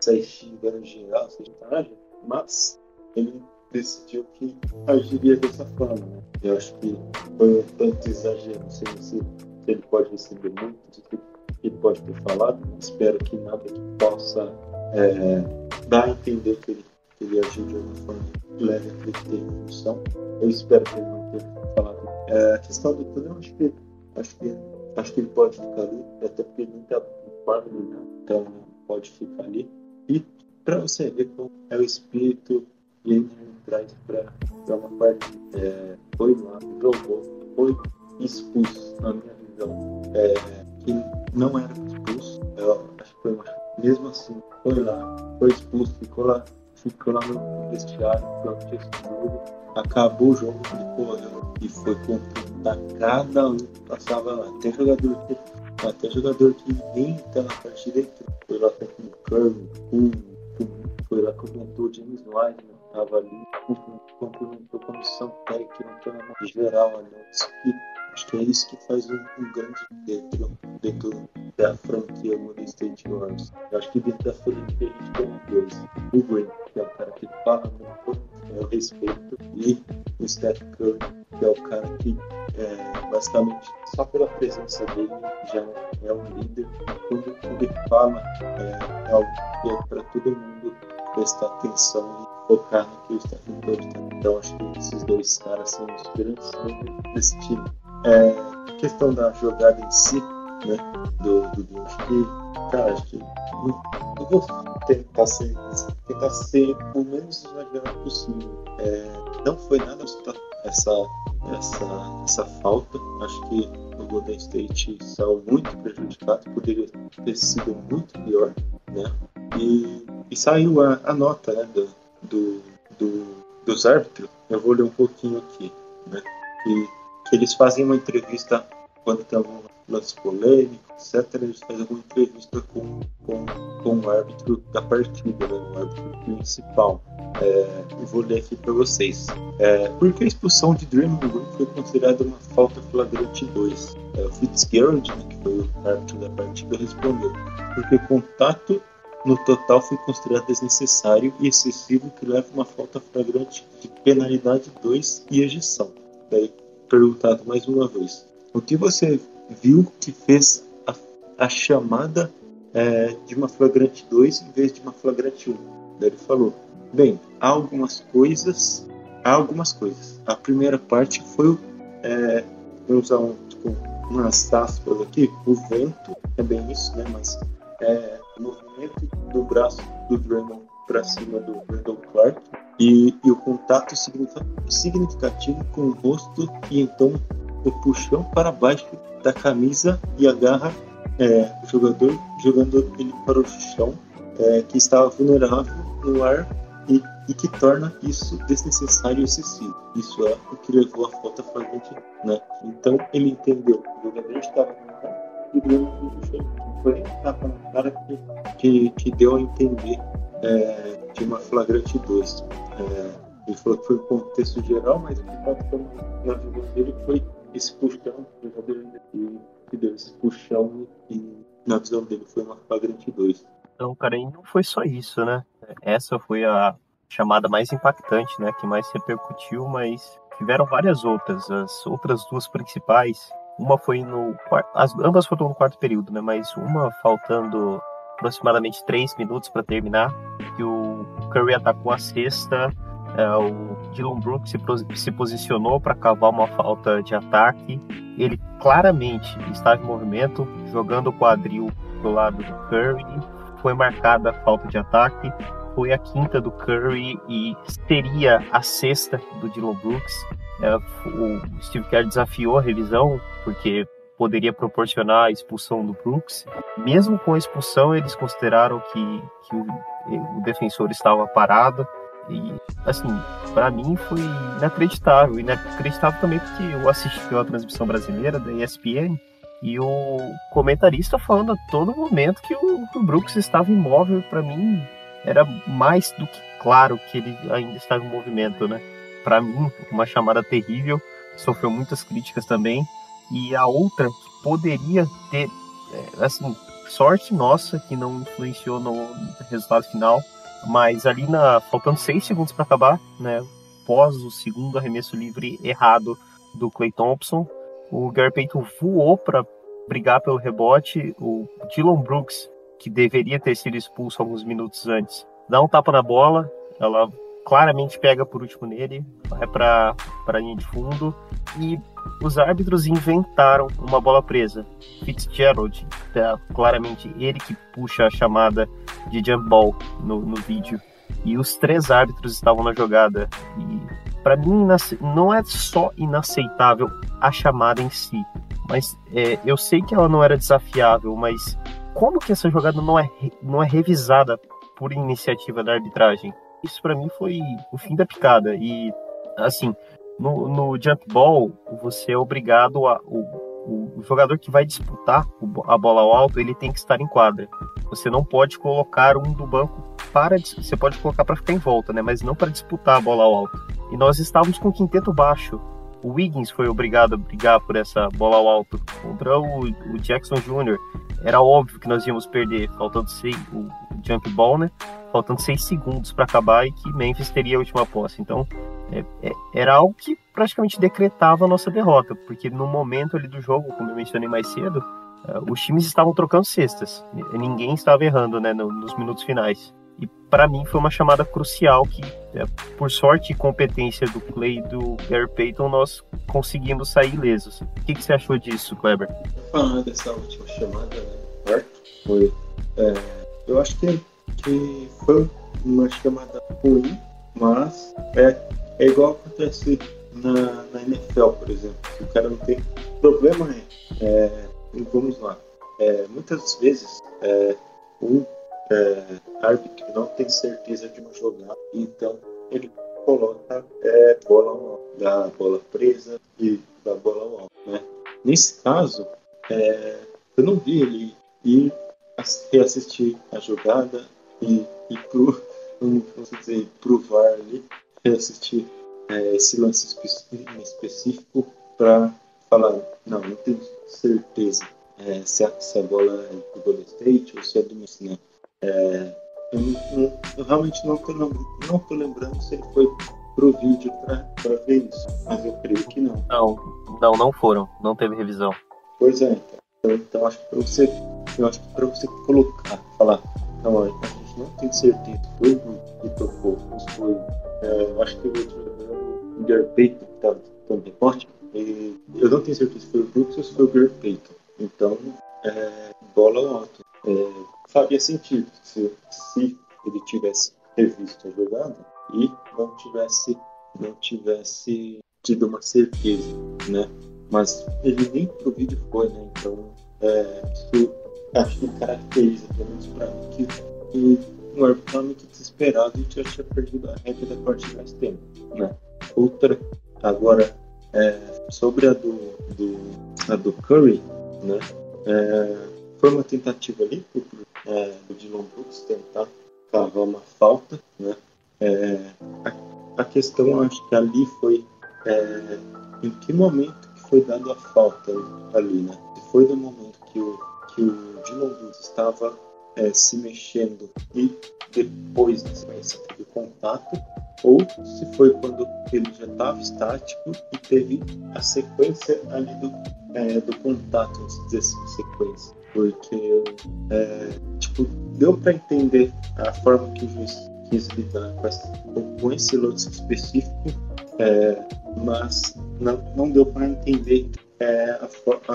sair, xingando geral, sair tarde, mas ele decidiu que agiria dessa forma. Né? Eu acho que foi um tanto exagero, não sei se ele pode receber muito, que ele pode ter falado, espero que nada que possa é, dar a entender que ele, que ele agiu de alguma forma leve a ter função. Eu espero que ele não tenha falado. É, a questão do túnel, acho que, acho que acho que ele pode ficar ali, até porque ele não está quadro, né? então pode ficar ali. E para você ver como é o espírito que ele traz para uma partida. É, foi lá, jogou, foi expulso, na minha visão. É, que não era expulso, eu acho que foi uma, mesmo assim, foi lá, foi expulso, ficou lá, ficou lá no vestiário, jogo, acabou o jogo, ele correu e foi cumprimentar cada um que passava lá. Até jogador que, até jogador que nem tá na partida foi lá com o Curry, com foi lá que comentou James Wiseman, estava ali, cumprimentou a comissão técnica geral ali. Acho que é isso que faz um, um grande dentro, dentro da franquia Golden State Warriors. Eu acho que dentro da franquia a gente tem dois. O Green, que é o cara que fala muito, é o respeito, e o Steph Curry, que é o cara que é, basicamente só pela presença dele já é um líder. Quando, quando ele fala, é, é algo que é para todo mundo prestar atenção e focar no que o Stephen Curry está. Então acho que esses dois caras são os grandes desse time. É, questão da jogada em si, né? Do, do, do acho que, cara, acho que eu, eu vou tentar ser, tentar ser o menos exagerado possível. É, não foi nada essa, essa, essa falta. Acho que o Golden State saiu muito prejudicado, poderia ter sido muito pior, né? E, e saiu a, a nota né, do, do, do, dos árbitros. Eu vou ler um pouquinho aqui, né? Que, que eles fazem uma entrevista quando tem algum lance polêmico, etc. Eles fazem alguma entrevista com, com, com o árbitro da partida, né? o árbitro principal. É, eu vou ler aqui para vocês. É, por que a expulsão de Draymond foi considerada uma falta flagrante 2? É, o Fitzgerald, né, que foi o árbitro da partida, respondeu: porque contato no total foi considerado desnecessário e excessivo que leva uma falta flagrante de penalidade 2 e ejeção. Daí, perguntado mais uma vez: o que você viu que fez a, a chamada é, de uma flagrante 2 em vez de uma flagrante 1? Um? Daí ele falou: bem, há algumas coisas, há algumas coisas. A primeira parte foi, é, vou usar um, tipo, umas aspas aqui, o vento, é bem isso, né? Mas é, movimento do braço do Draymond para cima do Brandon Clark e, e o contato significativo com o rosto e então o puxão para baixo da camisa e agarra é, o jogador, jogando ele para o chão, é, que estava vulnerável no ar e, e, que torna isso desnecessário e excessivo. Isso é o que levou a falta flagrante. Né? Então ele entendeu que o jogador estava Foi cara que, que, que deu a entender é, de uma flagrante 2. É, ele falou que foi o contexto geral, mas o que impactou na vida dele foi esse puxão, que deu esse puxão e na visão dele foi uma flagrante 2. Então, cara, e não foi só isso, né? Essa foi a chamada mais impactante, né? Que mais repercutiu, mas tiveram várias outras. As outras duas principais, uma foi no as ambas foram no quarto período, né? Mas uma faltando aproximadamente três minutos para terminar, que o Curry atacou a sexta é, o Dylan Brooks se, se posicionou para cavar uma falta de ataque. Ele claramente estava em movimento, jogando o quadril do lado do Curry. Foi marcada a falta de ataque. Foi a quinta do Curry e seria a sexta do Dylan Brooks. É, o Steve Kerr desafiou a revisão porque poderia proporcionar a expulsão do Brooks. Mesmo com a expulsão, eles consideraram que, que o, o defensor estava parado e, assim, para mim foi inacreditável. Inacreditável também porque eu assisti a transmissão brasileira da ESPN e o comentarista falando a todo momento que o, o Brooks estava imóvel. Para mim, era mais do que claro que ele ainda estava em movimento, né? Para mim, uma chamada terrível. Sofreu muitas críticas também. E a outra que poderia ter, é, assim, sorte nossa que não influenciou no resultado final mas ali na faltando seis segundos para acabar, né, pós o segundo arremesso livre errado do Clay Thompson, o Gary Payton voou para brigar pelo rebote, o Dylan Brooks, que deveria ter sido expulso alguns minutos antes, dá um tapa na bola, ela claramente pega por último nele, vai para a linha de fundo e os árbitros inventaram uma bola presa. Fitzgerald, é claramente ele que puxa a chamada de jump ball no, no vídeo. E os três árbitros estavam na jogada. E para mim não é só inaceitável a chamada em si, mas é, eu sei que ela não era desafiável, mas como que essa jogada não é, não é revisada por iniciativa da arbitragem? Isso para mim foi o fim da picada. E assim, no, no jump ball, você é obrigado a. O, o jogador que vai disputar a bola ao alto, ele tem que estar em quadra. Você não pode colocar um do banco para. Você pode colocar para ficar em volta, né? Mas não para disputar a bola ao alto. E nós estávamos com o quinteto baixo. O Wiggins foi obrigado a brigar por essa bola ao alto contra o, o Jackson Jr. Era óbvio que nós íamos perder, faltando seis, o jump ball, né? Faltando seis segundos para acabar e que Memphis teria a última posse. Então, é, é, era algo que praticamente decretava a nossa derrota, porque no momento ali do jogo, como eu mencionei mais cedo, uh, os times estavam trocando cestas, ninguém estava errando né, no, nos minutos finais. E para mim foi uma chamada crucial que, é, por sorte e competência do Clay e do Gary Payton, nós conseguimos sair ilesos. O que, que você achou disso, Kleber? Falando dessa última chamada, né? Foi. É, eu acho que, que foi uma chamada ruim, mas é, é igual acontece na, na NFL, por exemplo. Se o cara não tem problema, é, é vamos lá. É, muitas vezes é, um é, árbitro não tem certeza de uma jogada, então ele coloca é, bola dá bola presa e dá bola ao alto. Né? Nesse caso, é, eu não vi ele ir reassistir a jogada e, e pro, vamos dizer, provar ali, reassistir é, esse lance específico para falar, não, não tenho certeza é, se, a, se, a, bola é do Golden State ou se é do Messi, é, eu, eu, eu, realmente não estou não tô lembrando se ele foi pro vídeo para ver isso, mas eu creio que não. Não, não, não foram, não teve revisão. Pois é, então, então acho que para você, eu acho que para você colocar, falar, não, a gente não tem certeza, foi o que tocou, foi, é, eu acho que o outro o Gary Payton, que estava no reporte, eu não tenho certeza se foi o Brooks ou se foi o Gary Payton. Então, é, bola alta. É, faria sentido se, se ele tivesse revisto a jogada e não tivesse, não tivesse tido uma certeza, né? Mas ele nem pro vídeo foi, né? Então, é, isso acho que caracteriza, pelo menos para mim, que, que o árbitro estava muito desesperado e já tinha perdido a regra da partida mais tempo, né? Outra, agora, é, sobre a do, do, a do Curry, né? É, foi uma tentativa ali do, é, do Dylan Brooks tentar cavar uma falta, né? É, a, a, questão, acho que ali foi é, em que momento que foi dada a falta ali, né? Se foi no momento que o, que o Dylan Brooks estava é, se mexendo e depois da sequência teve contato, ou se foi quando ele já estava estático e teve a sequência ali do, é, do contato, vamos dizer assim, sequência. Porque, é, tipo, deu para entender a forma que o juiz quis lidar com, com esse lance específico, é, mas não, não deu para entender é, a,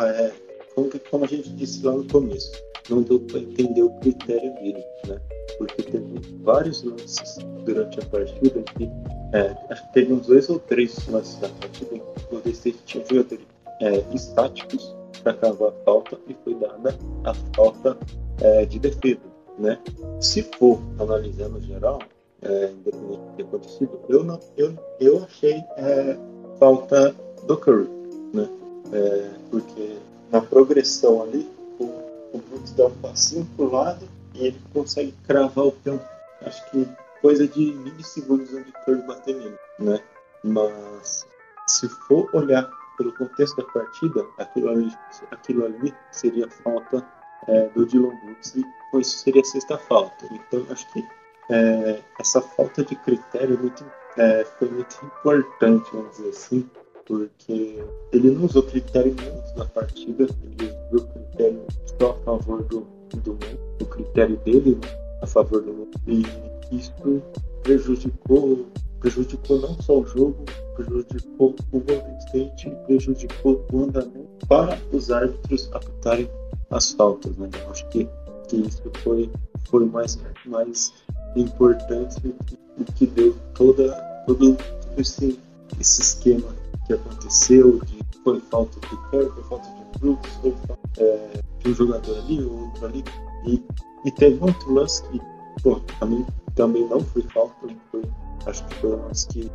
é, como, como a gente disse lá no começo não deu para entender o critério dele, né? Porque teve vários lances durante a partida que é, acho que teve uns dois ou três lances da partida que o Golden tinha jogadores é, estáticos cavar a falta e foi dada a falta é, de defesa, né? Se for analisar no geral, é, independente do que acontecido, eu não, eu, eu achei é, falta do Curry, né? É, porque na progressão ali o Brooks dá um passinho pro lado e ele consegue cravar o pé. Acho que coisa de milissegundos onde o Curry bater nele, né? Mas se for olhar pelo contexto da partida, aquilo ali, aquilo ali seria falta é, do Dylan Brooks e isso seria a sexta falta. Então acho que é, essa falta de critério muito, é, foi muito importante, vamos dizer assim, porque ele não usou critério nenhum na partida, ele usou critério só a favor do, do mundo, o critério dele né, a favor do mundo. E isso prejudicou, prejudicou não só o jogo, prejudicou o Golden State, prejudicou o andamento para os árbitros apitarem as faltas. Né? Eu acho que, que isso foi, foi mais, mais importante o que deu toda, todo esse, esse esquema que aconteceu, de foi falta de Curry, foi falta de Brooks, foi falta é, de um jogador ali, ou outro ali. E, e teve outro lance que, pô, também, também não foi falta, foi, acho que um lance que,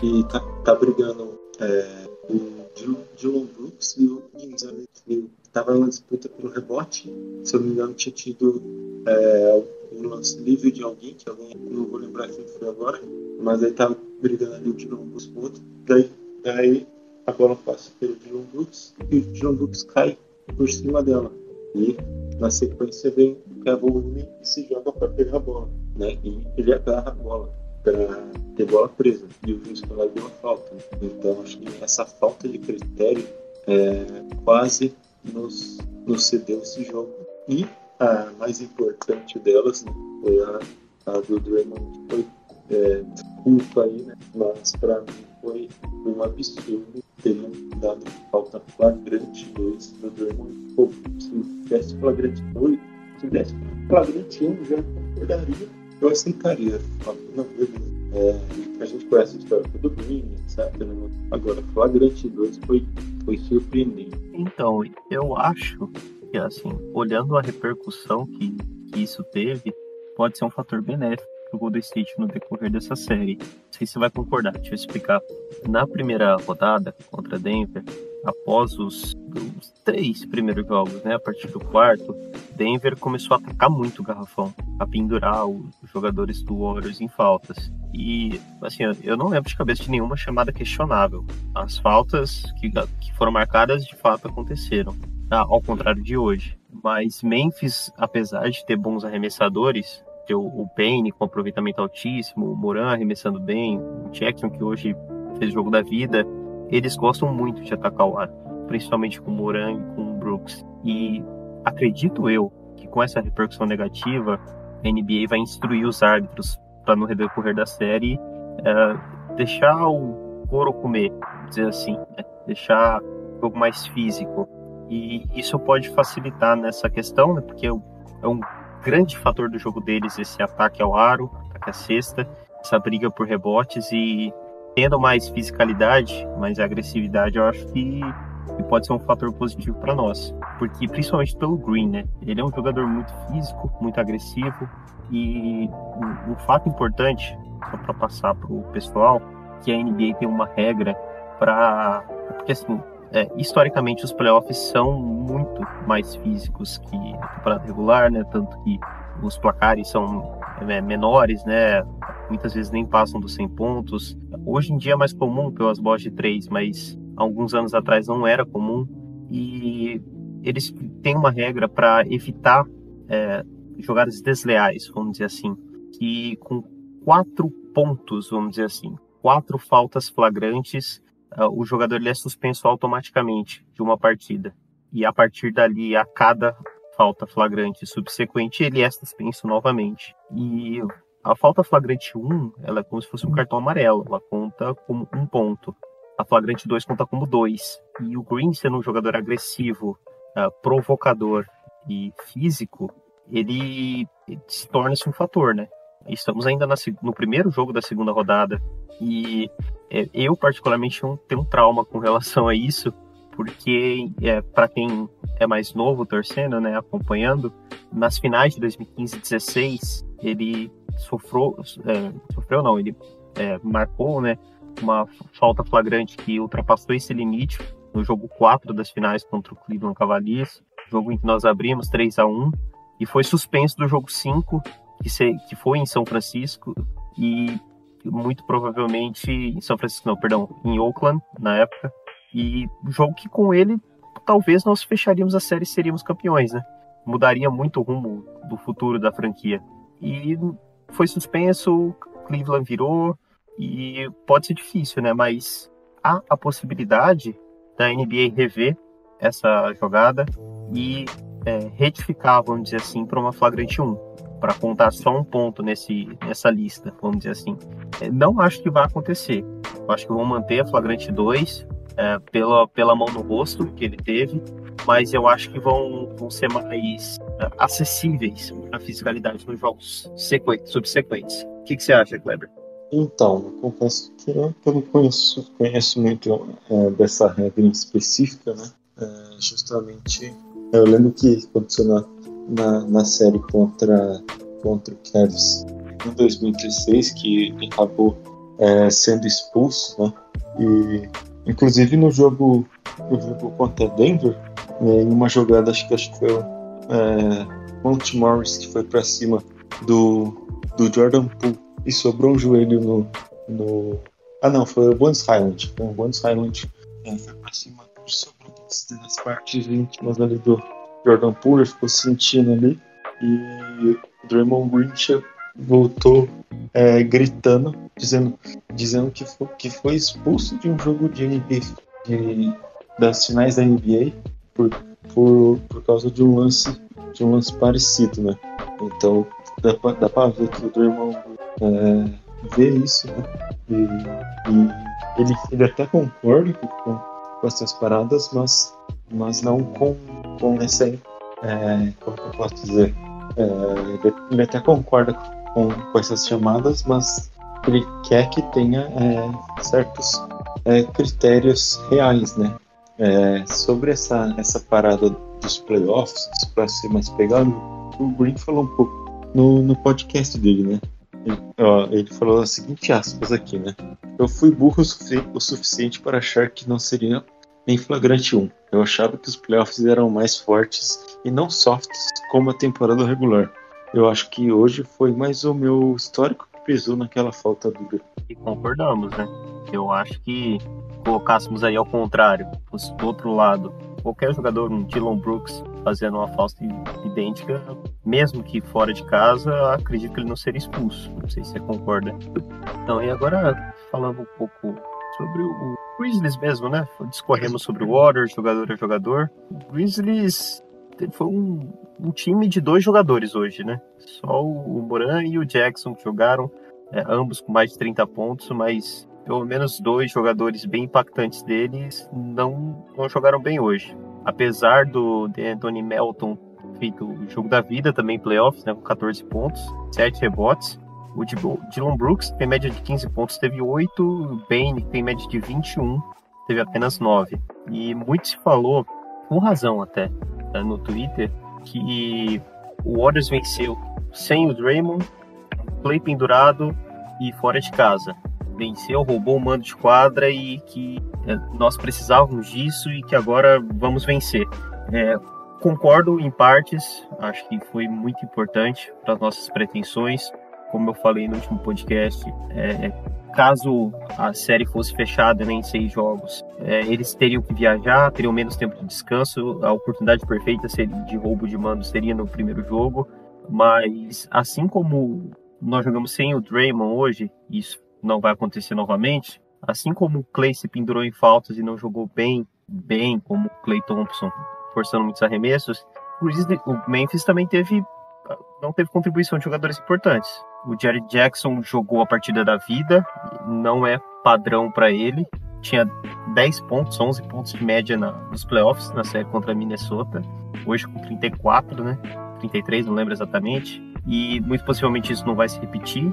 que tá, tá brigando é, o Dylan Brooks e o Ings ali, que tava na disputa pelo rebote, se eu não me engano tinha tido é, um lance livre de alguém, que alguém, não vou lembrar quem foi agora, mas aí tava brigando ali o Dylan Brooks com outro, daí Daí a bola passa pelo John Brooks e o John Brooks cai por cima dela. E na sequência vem o Kevin e se joga para pegar a bola. Né? E ele agarra a bola para ter bola presa. E o vai deu uma falta. Então acho que essa falta de critério é, quase nos, nos cedeu esse jogo. E a mais importante delas né, foi a, passado o Draymond foi é, culpa aí, né? Mas para mim foi um absurdo terem dado falta flagrante 2 pro Draymond. Pô, se desse flagrante 2, se desse flagrante 1, um, já concordaria, eu aceitaria. Beleza. É, a gente conhece a história do Green, etc. Né? Agora, flagrante 2 foi, foi surpreendente. Então, eu acho que, assim, olhando a repercussão que, que isso teve, pode ser um fator benéfico o Golden State no decorrer dessa série. Não sei se você vai concordar, deixa eu explicar. Na primeira rodada contra Denver, após os, os, três primeiros jogos, né, a partir do quarto, Denver começou a atacar muito o garrafão, a pendurar os jogadores do Warriors em faltas. E, assim, eu não lembro de cabeça de nenhuma chamada questionável. As faltas que, que foram marcadas de fato aconteceram, ah, ao contrário de hoje. Mas Memphis, apesar de ter bons arremessadores, ter o, Payne com aproveitamento altíssimo, o Moran arremessando bem, o Jackson que hoje fez o jogo da vida, eles gostam muito de atacar o ar, principalmente com Moran e com Brooks. E acredito eu que com essa repercussão negativa, a NBA vai instruir os árbitros para no decorrer da série é, deixar o couro comer, dizer assim, né? deixar um jogo mais físico. E isso pode facilitar nessa questão, né? porque é um grande fator do jogo deles esse ataque ao aro, ataque à cesta, essa briga por rebotes e tendo mais fisicalidade, mais agressividade, eu acho que, que pode ser um fator positivo para nós. Porque, principalmente pelo Green, né? Ele é um jogador muito físico, muito agressivo. E um, um fato importante, para passar para o pessoal, que a NBA tem uma regra para. Porque, assim, é, historicamente os playoffs são muito mais físicos que a temporada regular, né? Tanto que os placares são é, menores, né? Muitas vezes nem passam dos 100 pontos. Hoje em dia é mais comum pelas bolas de 3, mas alguns anos atrás não era comum. E eles têm uma regra para evitar é, jogadas desleais, vamos dizer assim, que com quatro pontos, vamos dizer assim, quatro faltas flagrantes, uh, o jogador ele é suspenso automaticamente de uma partida. E a partir dali, a cada falta flagrante subsequente, ele é suspenso novamente. E a falta flagrante 1, ela é como se fosse um cartão amarelo, ela conta como um ponto. A flagrante 2 conta como dois. E o Green, sendo um jogador agressivo, uh, provocador e físico, ele, ele se torna-se um fator, né? Estamos ainda na, no primeiro jogo da segunda rodada e é, eu particularmente tenho um trauma com relação a isso, porque é, para quem é mais novo torcendo, né, acompanhando, nas finais de 2015 e 16 ele sofreu, é, sofreu não, ele é, marcou, né, uma falta flagrante que ultrapassou esse limite no jogo 4 das finais contra o Cleveland Cavaliers, jogo em que nós abrimos 3 a 1 e foi suspenso do jogo 5, que, se, que foi em São Francisco, e muito provavelmente em São Francisco, não, perdão, em Oakland na época, e jogo que com ele, talvez nós fecharíamos a série e seríamos campeões, né? Mudaria muito o rumo do futuro da franquia. E foi suspenso, Cleveland virou, e pode ser difícil, né? Mas há a possibilidade da NBA rever essa jogada e é, retificar, vamos dizer assim, para uma flagrante 1, para contar só um ponto nesse, nessa lista, vamos dizer assim. É, não acho que vai acontecer. Eu acho que vão manter a flagrante 2, é, pela, pela mão no rosto que ele teve, mas eu acho que vão, vão ser mais acessíveis à fiscalidade nos jogos subsequentes. O que, que você acha, Kleber? Então, confesso que eu, não conheço, conheço muito é, dessa regra em específica, né? É, justamente, eu lembro que aconteceu na, na, na série contra, contra o Cavs em 2016, que acabou é, sendo expulso, né? E Inclusive no jogo, no jogo contra Denver, né, em uma jogada, acho que, acho que foi o é, Monte Morris que foi para cima do, do Jordan Poole e sobrou um joelho no, no. Ah, não, foi o Bones Highland. O Bones Highland é, foi para cima sobrou das partes íntimas ali do Jordan Poole, ficou sentindo ali. E Draymond Green voltou é, gritando, dizendo, dizendo que, foi, que foi expulso de um jogo de NBA, de, das finais da NBA por, por, por causa de um lance de um lance parecido, né? Então dá pra, dá pra ver que o Draymond é, vê isso, né? E, e ele, ele até concorda com, com essas paradas, mas, mas não com, com essa. É, como eu posso dizer? É, ele, ele, até concorda com, com essas chamadas, mas ele quer que tenha é, certos é, critérios reais, né? É, sobre essa, essa parada dos playoffs, para ser mais pegado, o Green falou um pouco no, no podcast dele, né? Ele, falou as seguinte aspas aqui, né? Eu fui burro o, sufici o suficiente para achar que não seria em flagrante 1. Eu achava que os playoffs eram mais fortes e não softs como a temporada regular. Eu acho que hoje foi mais o meu histórico que pesou naquela falta dura. E concordamos, né? Eu acho que colocássemos aí ao contrário, do outro lado, qualquer jogador, um Dylan Brooks, fazendo uma falta idêntica, mesmo que fora de casa, acredito que ele não seria expulso. Não sei se você concorda. Então, e agora falando um pouco sobre o Grizzlies mesmo, né? Discorremos sobre o Warriors, jogador a jogador. O Grizzlies foi um, um, time de dois jogadores hoje, né? Só o Moran e o Jackson que jogaram, é, ambos com mais de 30 pontos, mas pelo menos dois jogadores bem impactantes deles não, não jogaram bem hoje. Apesar do Anthony Melton feito o jogo da vida também playoffs, né, com 14 pontos, 7 rebotes. O Dylan Brooks tem média de 15 pontos, teve 8. O Bane tem média de 21, teve apenas 9. E muito se falou, com razão até, né, no Twitter, que o Warriors venceu sem o Draymond, play pendurado e fora de casa venceu, roubou o mando de quadra e que é, nós precisávamos disso e que agora vamos vencer. É, concordo em partes, acho que foi muito importante para as nossas pretensões. Como eu falei no último podcast, é, caso a série fosse fechada né, em seis jogos, é, eles teriam que viajar, teriam menos tempo de descanso. A oportunidade perfeita de roubo de mando seria no primeiro jogo, mas assim como nós jogamos sem o Draymond hoje, isso não vai acontecer novamente. Assim como o Clay se pendurou em faltas e não jogou bem, bem como o Clay Thompson, forçando muitos arremessos, o Memphis também teve não teve contribuição de jogadores importantes. O Jerry Jackson jogou a partida da vida, não é padrão para ele. Tinha 10 pontos, 11 pontos de média na, nos playoffs na série contra a Minnesota. Hoje com 34, né? 33, não lembro exatamente. E muito possivelmente isso não vai se repetir.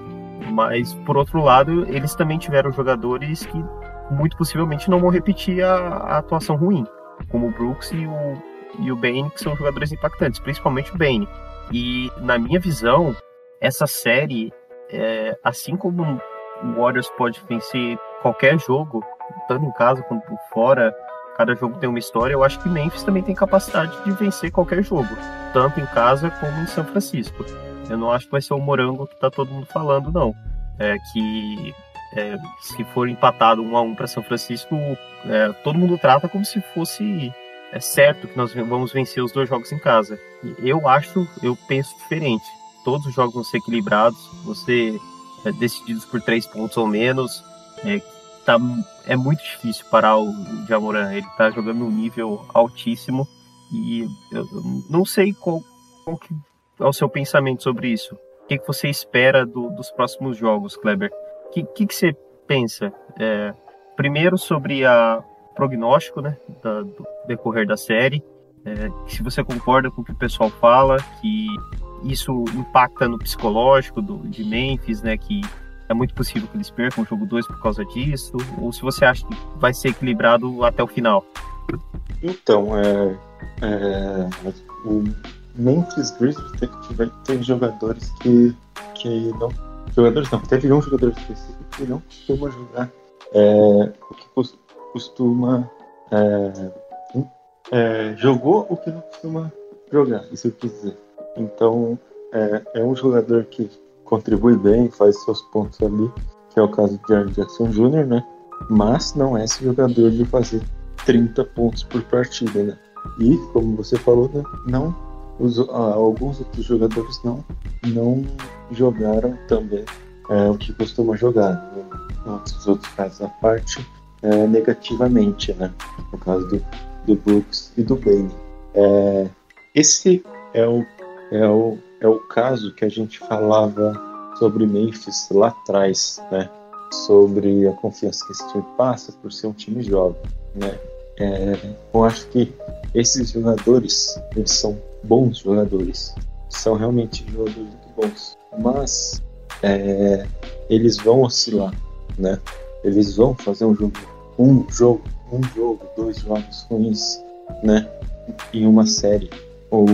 Mas, por outro lado, eles também tiveram jogadores que muito possivelmente não vão repetir a, a atuação ruim, como o Brooks e o, e o Bane, que são jogadores impactantes, principalmente o Bane. E, na minha visão, essa série, é, assim como o Warriors pode vencer qualquer jogo, tanto em casa quanto fora, cada jogo tem uma história, eu acho que Memphis também tem capacidade de vencer qualquer jogo, tanto em casa como em São Francisco. Eu não acho que vai ser o morango que tá todo mundo falando, não. É que é, se for empatado um a um para São Francisco, é, todo mundo trata como se fosse é certo que nós vamos vencer os dois jogos em casa. Eu acho, eu penso diferente. Todos os jogos vão ser equilibrados, vão ser é, decididos por três pontos ou menos. É, tá, é muito difícil parar o Jamoran. Ele tá jogando num nível altíssimo e eu não sei qual, qual que ao seu pensamento sobre isso? O que, que você espera do, dos próximos jogos, Kleber? O que, que, que, você pensa? É, primeiro sobre a prognóstico, né, da, do decorrer da série. É, se você concorda com o que o pessoal fala, que isso impacta no psicológico do, de Memphis, né, que é muito possível que eles percam o jogo 2 por causa disso, ou se você acha que vai ser equilibrado até o final. Então, é, é o, Memphis Grizzlies teve, teve jogadores que, que não. Jogadores não, teve um jogador específico que não costuma jogar é, o que costuma. É, é, jogou o que não costuma jogar, isso eu quis dizer. Então, é, é, um jogador que contribui bem, faz seus pontos ali, que é o caso de Jared Jackson Jr., né? Mas não é esse jogador de fazer 30 pontos por partida, né? E, como você falou, né, não os, ah, alguns outros jogadores não, não jogaram também é, o que costuma jogar. Né? Os outros casos à parte, é, negativamente, né? No caso do, do Brooks e do Bane. É, esse é o é o, é o caso que a gente falava sobre Memphis lá atrás, né? Sobre a confiança que esse time passa por ser um time jovem, né? É, eu acho que esses jogadores, eles são bons jogadores, são realmente jogadores muito bons, mas é, eles vão oscilar, né? Eles vão fazer um jogo, um jogo, um jogo, dois jogos ruins, né? Em uma série ou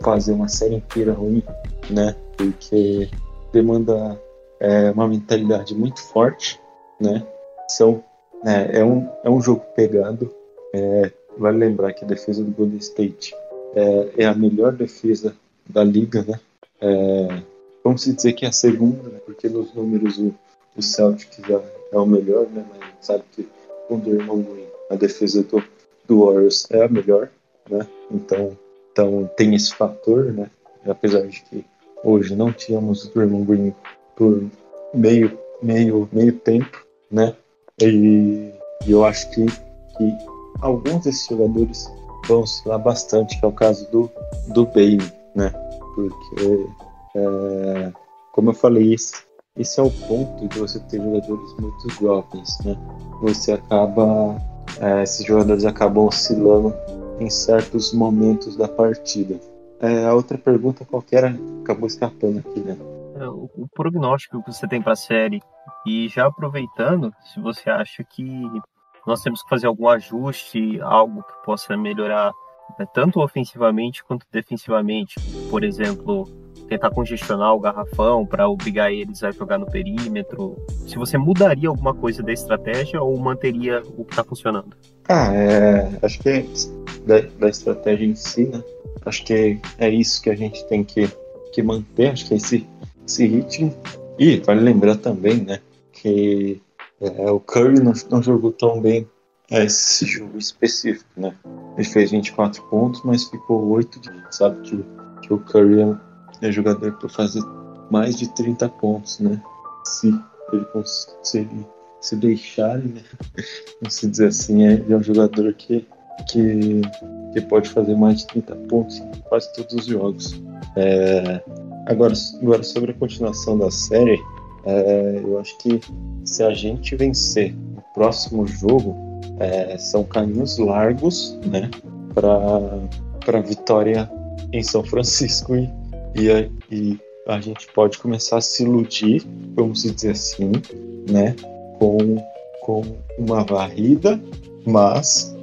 fazer uma série inteira ruim, né? Porque demanda é, uma mentalidade muito forte, né? São é, é, um, é um jogo pegado. É, vale lembrar que a defesa do Golden State é, é a melhor defesa da liga, né? É, vamos dizer que é a segunda, né? porque nos números o, o Celtic já é o melhor, né? Mas sabe que com o Draymond Green a defesa do, do Warriors é a melhor, né? Então, então tem esse fator, né? Apesar de que hoje não tínhamos o Draymond Green por meio, meio, meio tempo, né? E, e eu acho que, que alguns desses jogadores vão oscilar bastante, que é o caso do, do Bailey, né? Porque, é, como eu falei, esse, esse é o ponto de você ter jogadores muito jovens, né? Você acaba, é, esses jogadores acabam oscilando em certos momentos da partida. É, a outra pergunta qualquer acabou escapando aqui, né? É, o prognóstico que você tem para a série e já aproveitando, se você acha que nós temos que fazer algum ajuste, algo que possa melhorar né, tanto ofensivamente quanto defensivamente, por exemplo, tentar congestionar o garrafão para obrigar eles a jogar no perímetro. Se você mudaria alguma coisa da estratégia ou manteria o que está funcionando? Ah, é, acho que da, da, estratégia em si, né? Acho que é isso que a gente tem que, que manter, acho que é esse, esse ritmo. E vale lembrar também, né, que é, o Curry não, não jogou tão bem esse jogo específico, né? Ele fez 24 pontos, mas ficou 8 de sabe que, que o Curry é é jogador para fazer mais de 30 pontos, né? Se ele, se, ele, se deixarem, né? Vamos dizer assim, é, é um jogador que, que, que pode fazer mais de 30 pontos em quase todos os jogos. É, agora, agora, sobre a continuação da série, é, eu acho que se a gente vencer o próximo jogo, é, são caminhos largos, né? Para vitória em São Francisco e, e a, e a gente pode começar a se iludir, vamos dizer assim, né, com, com uma varrida, mas,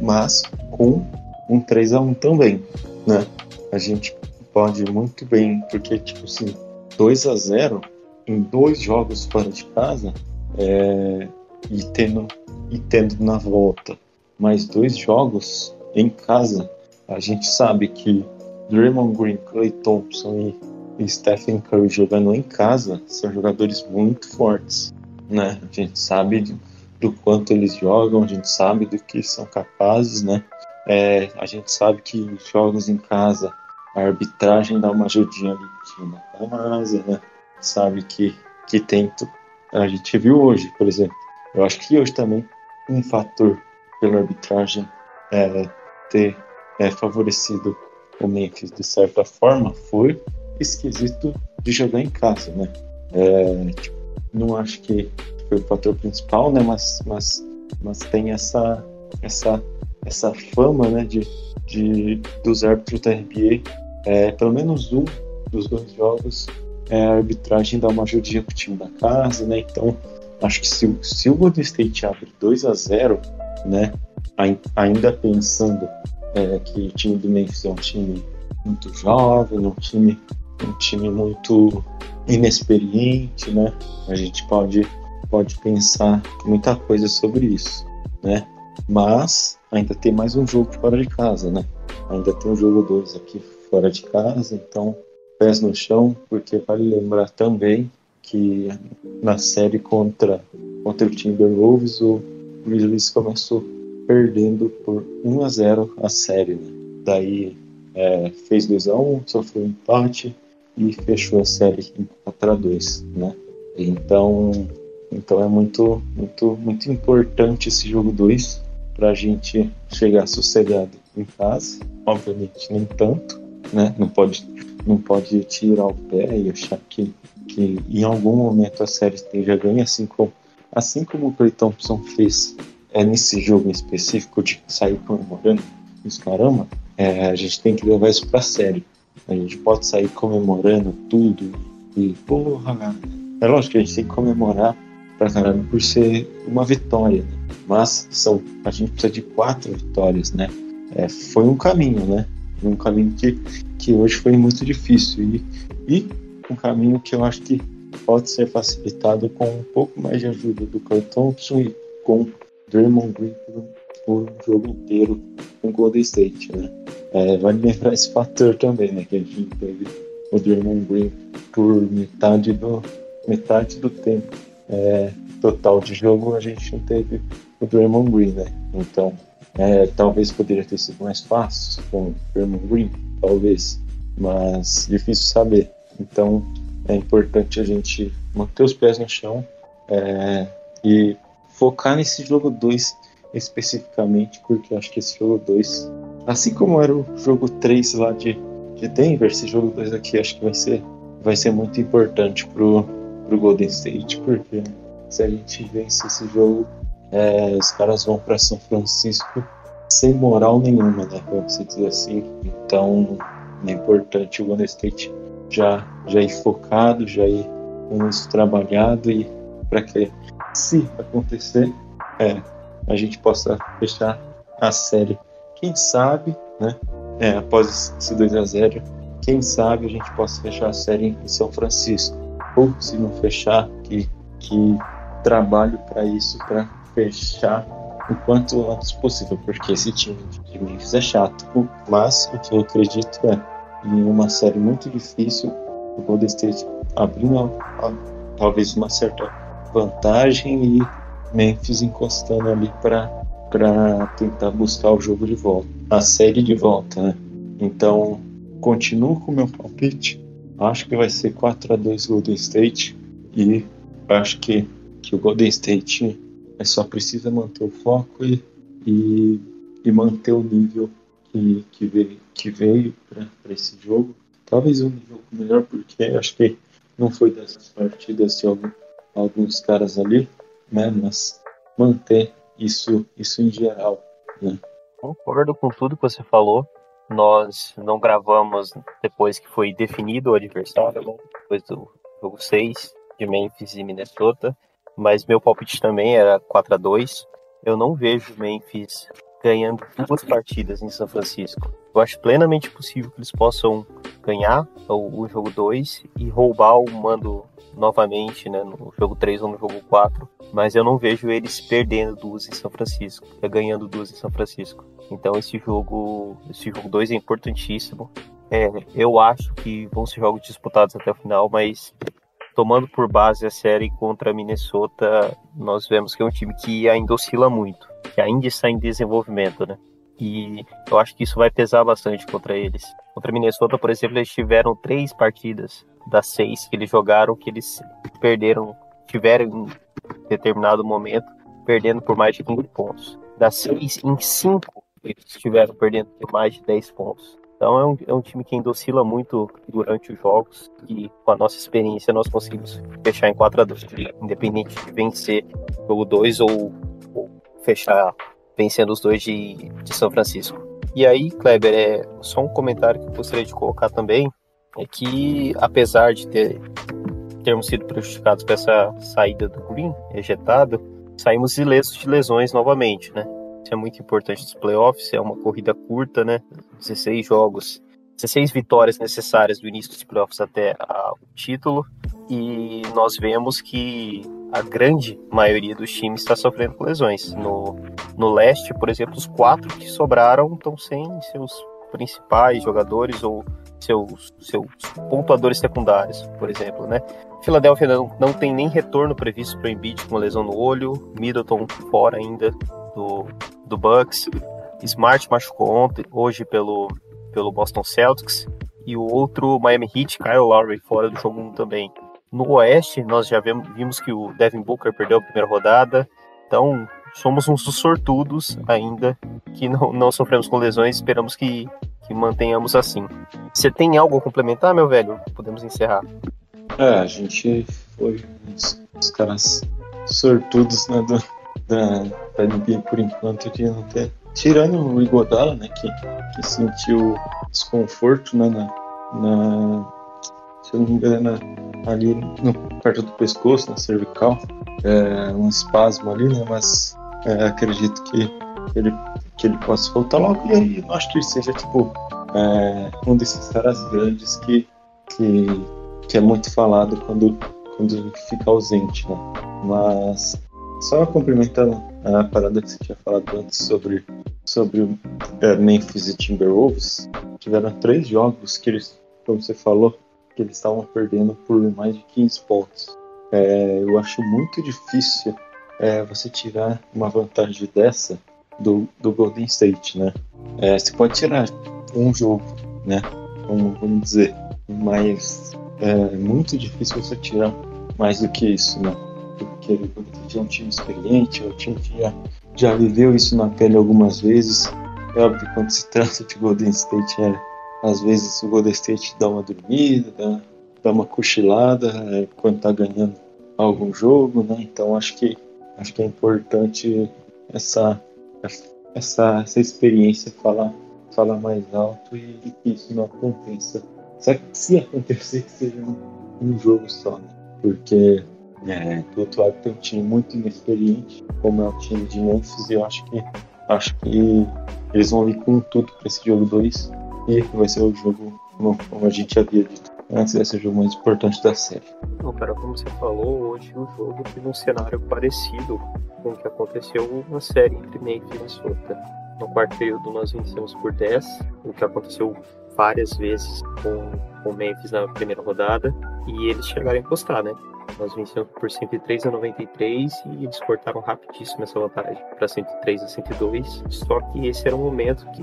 mas com um 3 a 1 também, né? A gente pode muito bem, porque tipo assim, 2 a 0 em dois jogos fora de casa é, e tendo e tendo na volta mais dois jogos em casa, a gente sabe que Draymond Green, Clay Thompson e, Stephen Curry jogando em casa são jogadores muito fortes, né? A gente sabe do, do quanto eles jogam, a gente sabe do que são capazes, né? É, a gente sabe que jogos em casa a arbitragem dá uma ajudinha ali na casa, né? Sabe que, que tem. A gente viu hoje, por exemplo. Eu acho que hoje também um fator pela arbitragem é, ter é, favorecido o Memphis, de certa forma, foi esquisito de jogar em casa, né? É, tipo, não acho que foi o fator principal, né? Mas, mas, mas tem essa, essa, essa fama, né? De, de, dos árbitros da NBA, é, pelo menos um dos dois jogos, é, a arbitragem dá uma ajudinha pro time da casa, né? Então, acho que se, se o Golden State abre 2 a 0 né? Ainda pensando é, que o time do Memphis é um time muito jovem, um time, um time muito inexperiente, né? A gente pode, pode pensar muita coisa sobre isso, né? Mas ainda tem mais um jogo fora de casa, né? Ainda tem um jogo 2 aqui fora de casa, então pés no chão, porque vale lembrar também que na série contra, contra o Timberwolves o Grizzlies começou perdendo por 1 a 0 a série. Né? Daí é, fez 2 a 1 sofreu um empate e fechou a série em 4 a 2 né? Então, então é muito, muito, muito importante esse jogo 2 para a gente chegar sossegado em casa. Obviamente nem tanto, né? Não pode, não pode tirar o pé e achar que, que em algum momento a série esteja ganha, assim como, assim como o Clay Thompson fez é, nesse jogo em específico de sair comemorando os caramba, é, a gente tem que levar isso pra série. A gente pode sair comemorando tudo e, porra, é lógico que a gente tem que comemorar pra caramba por ser uma vitória, né? mas são, a gente precisa de quatro vitórias, né? É, foi um caminho, né? Um caminho que, que hoje foi muito difícil e, e um caminho que eu acho que pode ser facilitado com um pouco mais de ajuda do Clay Thompson e com Draymond Green o jogo inteiro com Golden State, né? É, vale lembrar esse fator também, né? Que a gente teve o Draymond Green por metade do, metade do tempo é, total de jogo, a gente não teve o Draymond Green, né? Então, é, talvez poderia ter sido mais fácil com o Draymond Green, talvez, mas difícil saber. Então, é importante a gente manter os pés no chão é, e focar nesse jogo 2 especificamente, porque acho que esse jogo 2, assim como era o jogo 3 lá de, de Denver, esse jogo 2 aqui acho que vai ser, vai ser muito importante pro, pro Golden State, porque se a gente vence esse jogo, é, os caras vão para São Francisco sem moral nenhuma, né? Vamos dizer assim. Então é importante o Golden State já, já ir focado, já ir com isso trabalhado e para que se acontecer, é, a gente possa fechar a série. Quem sabe, né? É, após esse 2 a 0 quem sabe a gente possa fechar a série em São Francisco. Ou se não fechar, que, que trabalho para isso, para fechar o quanto antes possível, porque esse time de Memphis é chato. Mas o que eu acredito é, em uma série muito difícil, o Golden State abrindo talvez uma certa vantagem e Memphis encostando ali para tentar buscar o jogo de volta, a série de volta, né? Então, continuo com o meu palpite. Acho que vai ser 4 a 2 Golden State e acho que, que o Golden State é só precisa manter o foco e, e, e manter o nível que, que veio, que veio para esse jogo. Talvez um jogo melhor, porque acho que não foi dessas partidas de algum, alguns caras ali, né? Mas manter isso, isso em geral, né? Concordo com tudo que você falou. Nós não gravamos depois que foi definido o adversário, né? depois do jogo 6 de Memphis e Minnesota. Mas meu palpite também era 4 a 2 Eu não vejo Memphis ganhando duas partidas em São Francisco. Eu acho plenamente possível que eles possam ganhar o, o jogo 2 e roubar o mando novamente né, no jogo 3 ou no jogo 4, mas eu não vejo eles perdendo duas em São Francisco, é ganhando duas em São Francisco. Então esse jogo, esse jogo 2 é importantíssimo. É, eu acho que vão ser jogos disputados até o final, mas tomando por base a série contra Minnesota, nós vemos que é um time que ainda oscila muito, que ainda está em desenvolvimento, né? E eu acho que isso vai pesar bastante contra eles. Contra Minnesota, por exemplo, eles tiveram três partidas das seis que eles jogaram que eles perderam, tiveram em determinado momento, perdendo por mais de 15 pontos. Das seis, em cinco, eles estiveram perdendo por mais de 10 pontos. Então é um, é um time que ainda oscila muito durante os jogos e com a nossa experiência nós conseguimos fechar em 4 a 2 independente de vencer jogo 2 ou, ou, fechar vencendo os dois de, de São Francisco. E aí, Kleber, é só um comentário que eu gostaria de colocar também, é que apesar de ter, termos sido prejudicados com essa saída do Green, ejetado, saímos ilesos de lesões novamente, né? É muito importante nos playoffs, é uma corrida curta, né? 16 jogos, 16 vitórias necessárias do início dos playoffs até o título. E nós vemos que a grande maioria dos times está sofrendo com lesões. No, no leste, por exemplo, os quatro que sobraram estão sem seus principais jogadores ou seus, seus pontuadores secundários, por exemplo, né? Filadélfia não, não tem nem retorno previsto para o Embiid com uma lesão no olho, Middleton fora ainda do, do Bucks. Smart machucou ontem, hoje pelo, pelo Boston Celtics. E o outro, Miami Heat, Kyle Lowry, fora do jogo 1 também. No Oeste, nós já vimos, que o Devin Booker perdeu a primeira rodada. Então, somos uns dos sortudos ainda que não, não sofremos com lesões. Esperamos que que mantenhamos assim. Você tem algo a complementar, meu velho? Podemos encerrar. É, a gente foi uns caras sortudos né, do, da, NBA por enquanto de não. Tirando o Igodala, né, que, que sentiu desconforto né, na, na se eu não me engano, ali no, perto do pescoço, na cervical, é, um espasmo ali, né? Mas é, acredito que ele, que ele possa voltar logo e aí acho que seja tipo é, um desses caras grandes que, que, que é muito falado quando, quando fica ausente, né? Mas só complementando a parada que você tinha falado antes sobre, sobre é, Memphis e Timberwolves, tiveram três jogos que eles, como você falou, que eles estavam perdendo por mais de 15 pontos. É, eu acho muito difícil é, você tirar uma vantagem dessa do, do Golden State, né? É, você pode tirar um jogo, né? Vamos, dizer, mas é muito difícil você tirar mais do que isso, né? Porque o Golden State é um time experiente, é um time que já, já viveu isso na pele algumas vezes. É óbvio que quando se trata de Golden State é às vezes o Golden State dá uma dormida, dá, dá uma cochilada é, quando tá ganhando algum jogo, né? Então acho que acho que é importante essa essa, essa experiência falar falar mais alto e, e que isso não aconteça. Se, se acontecer que seja um, um jogo só, né? porque é, do outro lado tem um time muito inexperiente, como é o time de Memphis, e eu acho que acho que eles vão vir com tudo para esse jogo 2 e vai ser o jogo, como a gente havia dito antes, vai ser o jogo mais importante da série. Não, cara, como você falou, hoje o jogo teve um cenário parecido com o que aconteceu na série entre Memphis e Minnesota. No quarto período nós vencemos por 10, o que aconteceu várias vezes com o Memphis na primeira rodada, e eles chegaram a encostar, né? Nós vencemos por 103 a 93 e eles cortaram rapidíssimo essa vantagem para 103 a 102. Só que esse era um momento que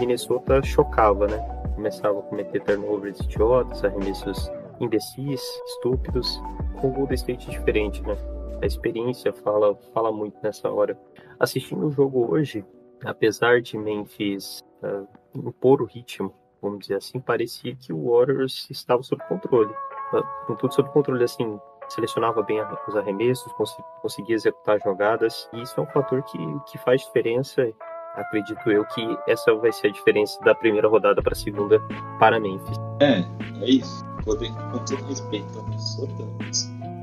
Minnesota chocava, né? Começava a cometer turnovers idiotas, arremessos imbecis, estúpidos, com o Golden State diferente, né? A experiência fala, fala muito nessa hora. Assistindo o jogo hoje, apesar de Memphis uh, impor o ritmo, vamos dizer assim, parecia que o Warriors estava sob controle. Uh, com tudo sob controle, assim, selecionava bem os arremessos, conseguia executar jogadas, e isso é um fator que, que faz diferença. Acredito eu que essa vai ser a diferença da primeira rodada para a segunda para Memphis. É, é isso. Poder, com todo respeito ao Minnesota,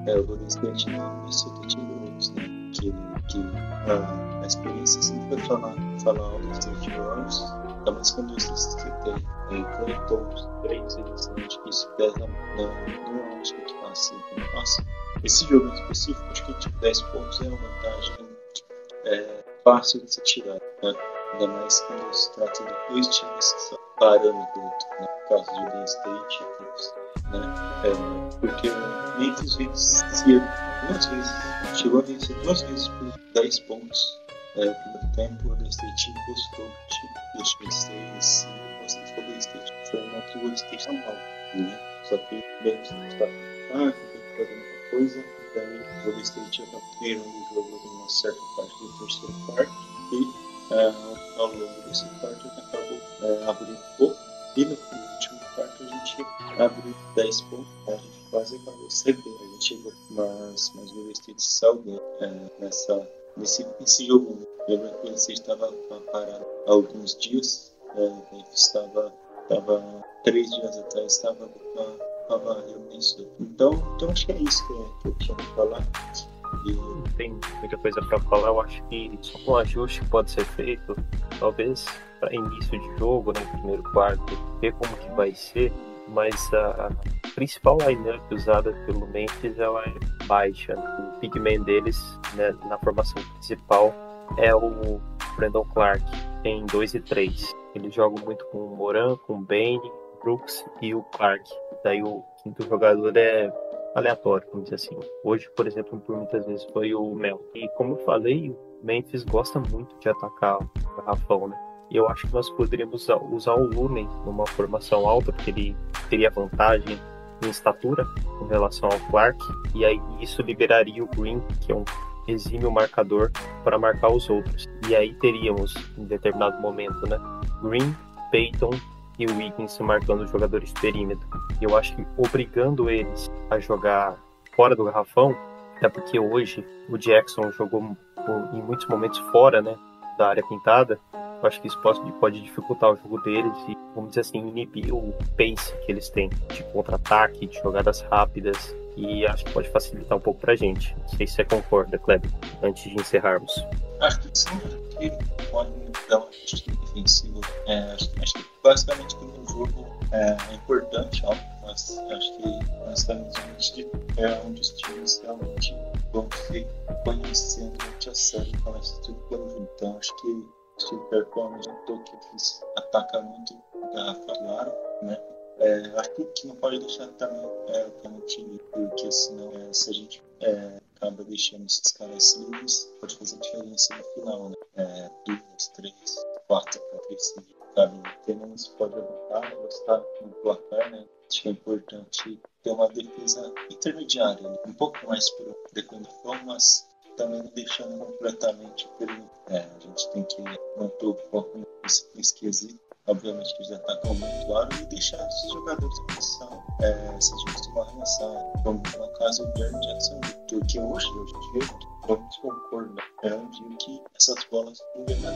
é, o Golden State não Minnesota Timberwolves, né? Que, que a, a experiência sempre vai falar, falar ao State Warriors, ainda mais quando você tem é, Clayton, três acho que isso pesa na, no acho que assim, nossa, esse jogo em específico, acho que tipo, 10 pontos é uma vantagem é, fácil de se tirar, né? ainda mais quando se trata de dois times que são parâmetros, né? no caso de Golden State né? É, porque o Memphis vencia duas vezes, chegou a vencer duas vezes por 10 pontos é, primeiro tempo, o Golden State encostou o time dos times 6 e bastante o Golden State, foi uma que o State está mal, né? só que o Memphis está ah, tem que fazer muita coisa. Daí o State acabou virando o jogo numa certa parte do terceiro quarto. E uh, ao longo desse quarto acabou uh, abrindo um pouco. E no último quarto a gente abriu 10 pontos. A gente quase acabou cedendo. A mas, mas o State saiu uh, nessa, nesse, nesse jogo. Lembra que o Golden State estava parado há alguns dias. Uh, estava, estava três dias atrás, estava isso. Então, então acho que é isso que, eu tinha que falar. Não tem muita coisa para falar, eu acho que só um ajuste pode ser feito, talvez para início de jogo, né, primeiro quarto, ver como que vai ser, mas a principal lineup usada pelo Memphis ela é baixa. O pigman deles né, na formação principal é o Brandon Clark, tem 2 e 3. Eles jogam muito com o Moran, com o Bane, Brooks e o Clark. Daí o quinto jogador é aleatório, vamos dizer assim. Hoje, por exemplo, por muitas vezes foi o Mel. E como eu falei, o Memphis gosta muito de atacar o garrafão, né? E eu acho que nós poderíamos usar o Lumen numa formação alta, porque ele teria vantagem em estatura com relação ao Clark. E aí isso liberaria o Green, que é um exímio marcador, para marcar os outros. E aí teríamos, em determinado momento, né? Green, Peyton e Wiggins marcando os jogadores de perímetro. E eu acho que obrigando eles a jogar fora do garrafão, até porque hoje o Jackson jogou em muitos momentos fora né, da área pintada, eu acho que isso pode, pode dificultar o jogo deles e, vamos dizer assim, inibir o pace que eles têm de contra-ataque, de jogadas rápidas. E acho que pode facilitar um pouco pra gente. Não sei se você concorda, Kleber, antes de encerrarmos. Acho que sim, que pode dar uma defensiva. É, acho, acho, que basicamente que no jogo é, é importante, ó, mas acho que nós estamos é um dos times realmente vão se conhecendo a série, começa tudo pelo. Então acho que se performance um pouco que ataca muito garrafa claro, né? É, acho que não pode deixar também é, como time, porque senão é, se a gente é, acaba deixando esses caras livres, pode fazer diferença no final, né? É, duas, três, quatro para três sabe? Porque não se pode aguentar, gostar no placar, né? Acho que é importante ter uma defesa intermediária, né? um pouco mais para defender, mas também não deixando completamente perigo. É, a gente tem que manter o foco nesse, nesse. Obviamente que já está com muito claro e deixar esses jogadores em posição. É, se a gente tomar relação, como no caso do Jerry Jackson, porque hoje, hoje dia, vamos concordar, é um dia que essas bolas não vêm na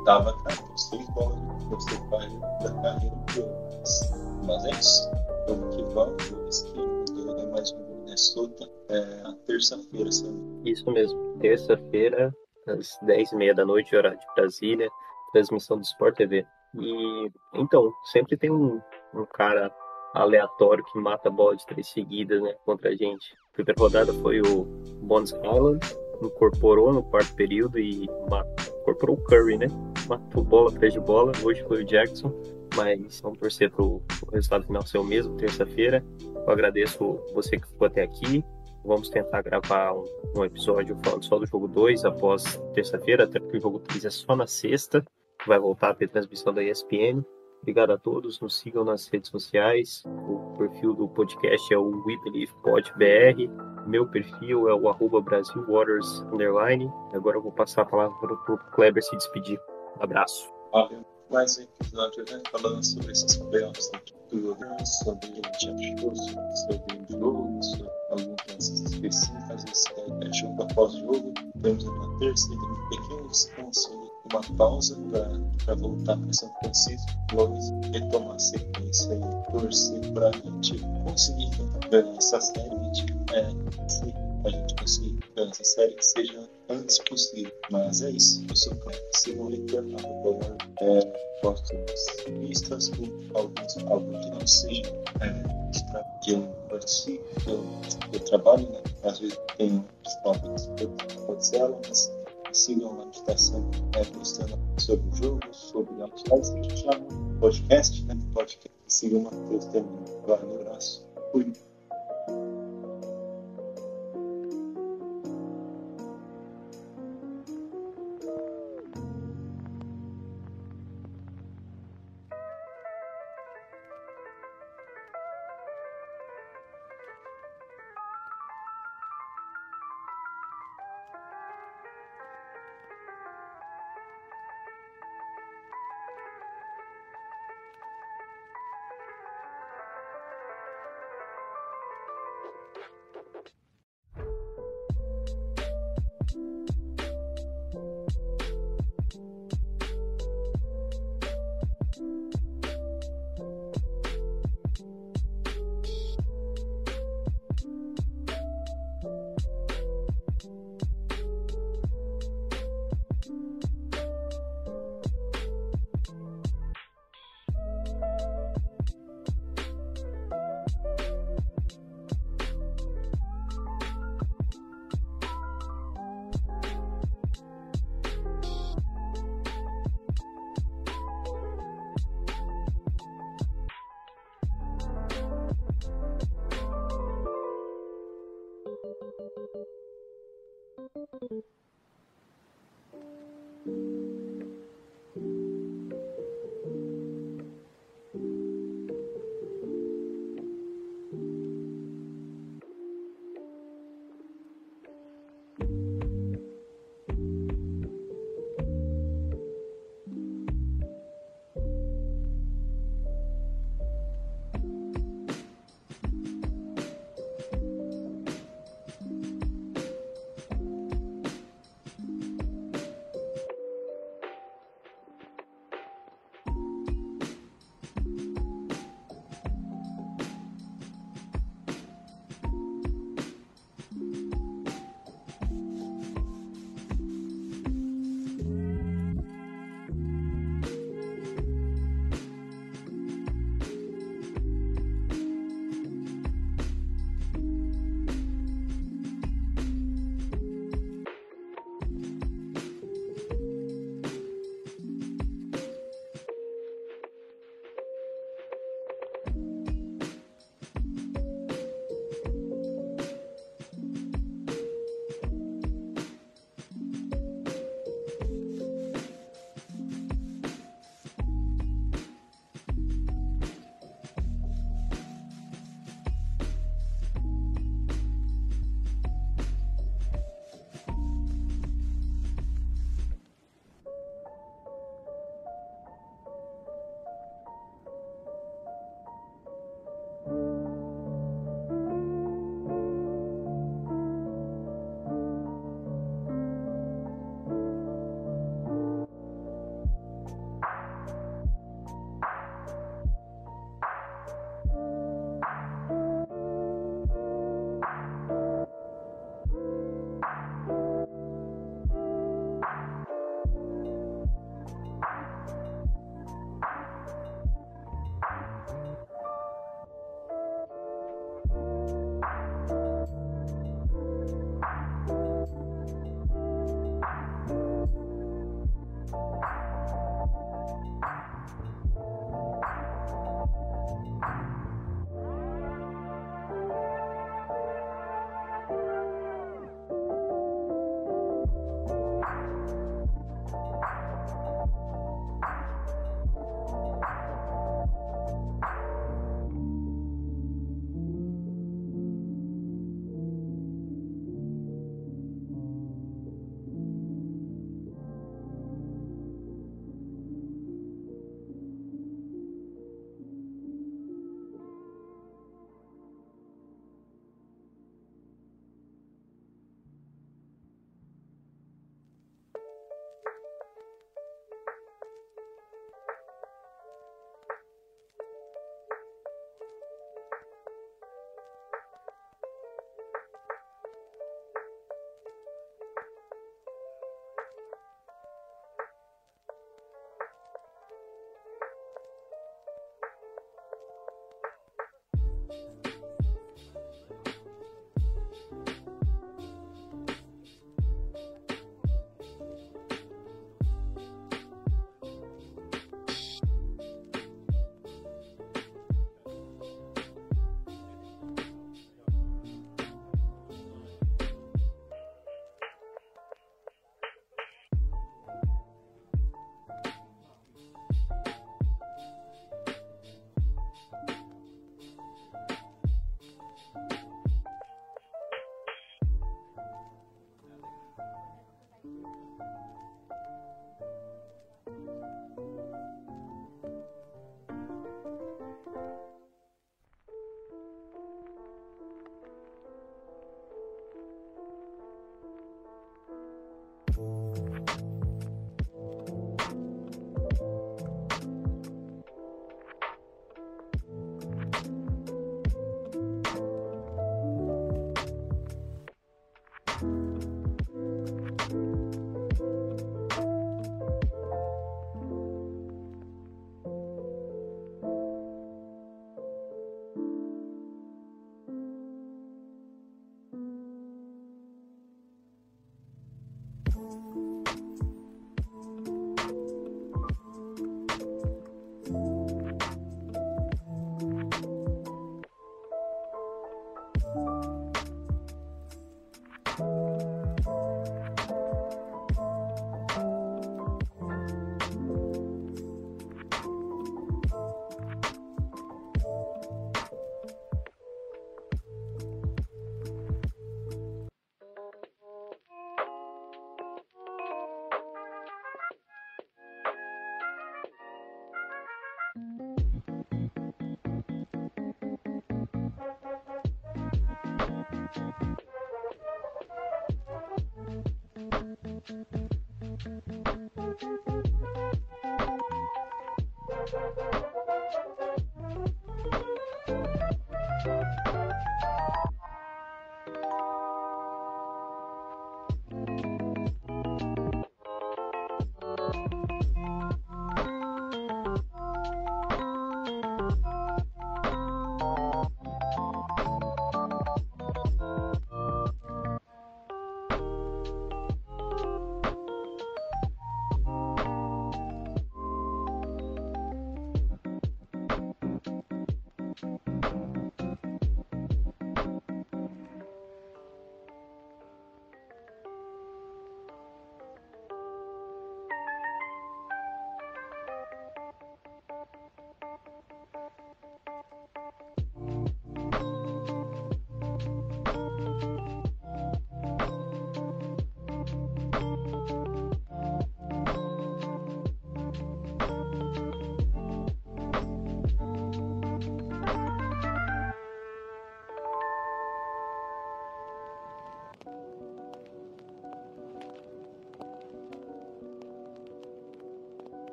estava, cara, que você faz da carreira do Mas é isso. Vamos que vamos, vamos que mais um Minnesota é, a terça-feira, sabe? Isso mesmo, terça-feira, às 10h30 da noite, horário de Brasília, transmissão do Sport TV. E então, sempre tem um, um cara aleatório que mata a bola de três seguidas né, contra a gente. A primeira rodada foi o Bones Highland, incorporou no quarto período e incorporou o Curry, né? Matou bola atrás de bola. Hoje foi o Jackson, mas vamos torcer para o resultado final ser o mesmo, terça-feira. Eu agradeço você que ficou até aqui. Vamos tentar gravar um, um episódio falando só do jogo 2 após terça-feira, até porque o jogo 3 é só na sexta. Vai voltar a ter transmissão da ESPN. Obrigado a todos, nos sigam nas redes sociais. O perfil do podcast é o We Believe Pod BR. Meu perfil é o arroba Brasil Waters Underline. Agora eu vou passar a palavra para o Kleber se despedir. Um abraço. Valeu. Mais um episódio, né? Falando sobre esses do jogo, sobre o que a gente achou, sobre jogo, sobre algumas específicas, esse é jogo após jogo. Temos uma terça, temos um pequeno descanso, uma pausa para voltar para São Francisco. Vamos retomar a sequência e torcer para a gente conseguir ganhar essa série. A gente, é, se a gente conseguir ganhar essa série, que seja antes possível. Mas é isso. Eu sou o retornando, por favor. É, posto nas listas, alguns, alguns que não sejam é, que eu participo, eu, eu trabalho, né? Às vezes tem os que pode ser mas sigam lá que está sempre é, postando sobre o jogo, sobre outliers, que a gente chama podcast, né? Podcast. Sigam o Matheus também. Valeu, um abraço. Fui.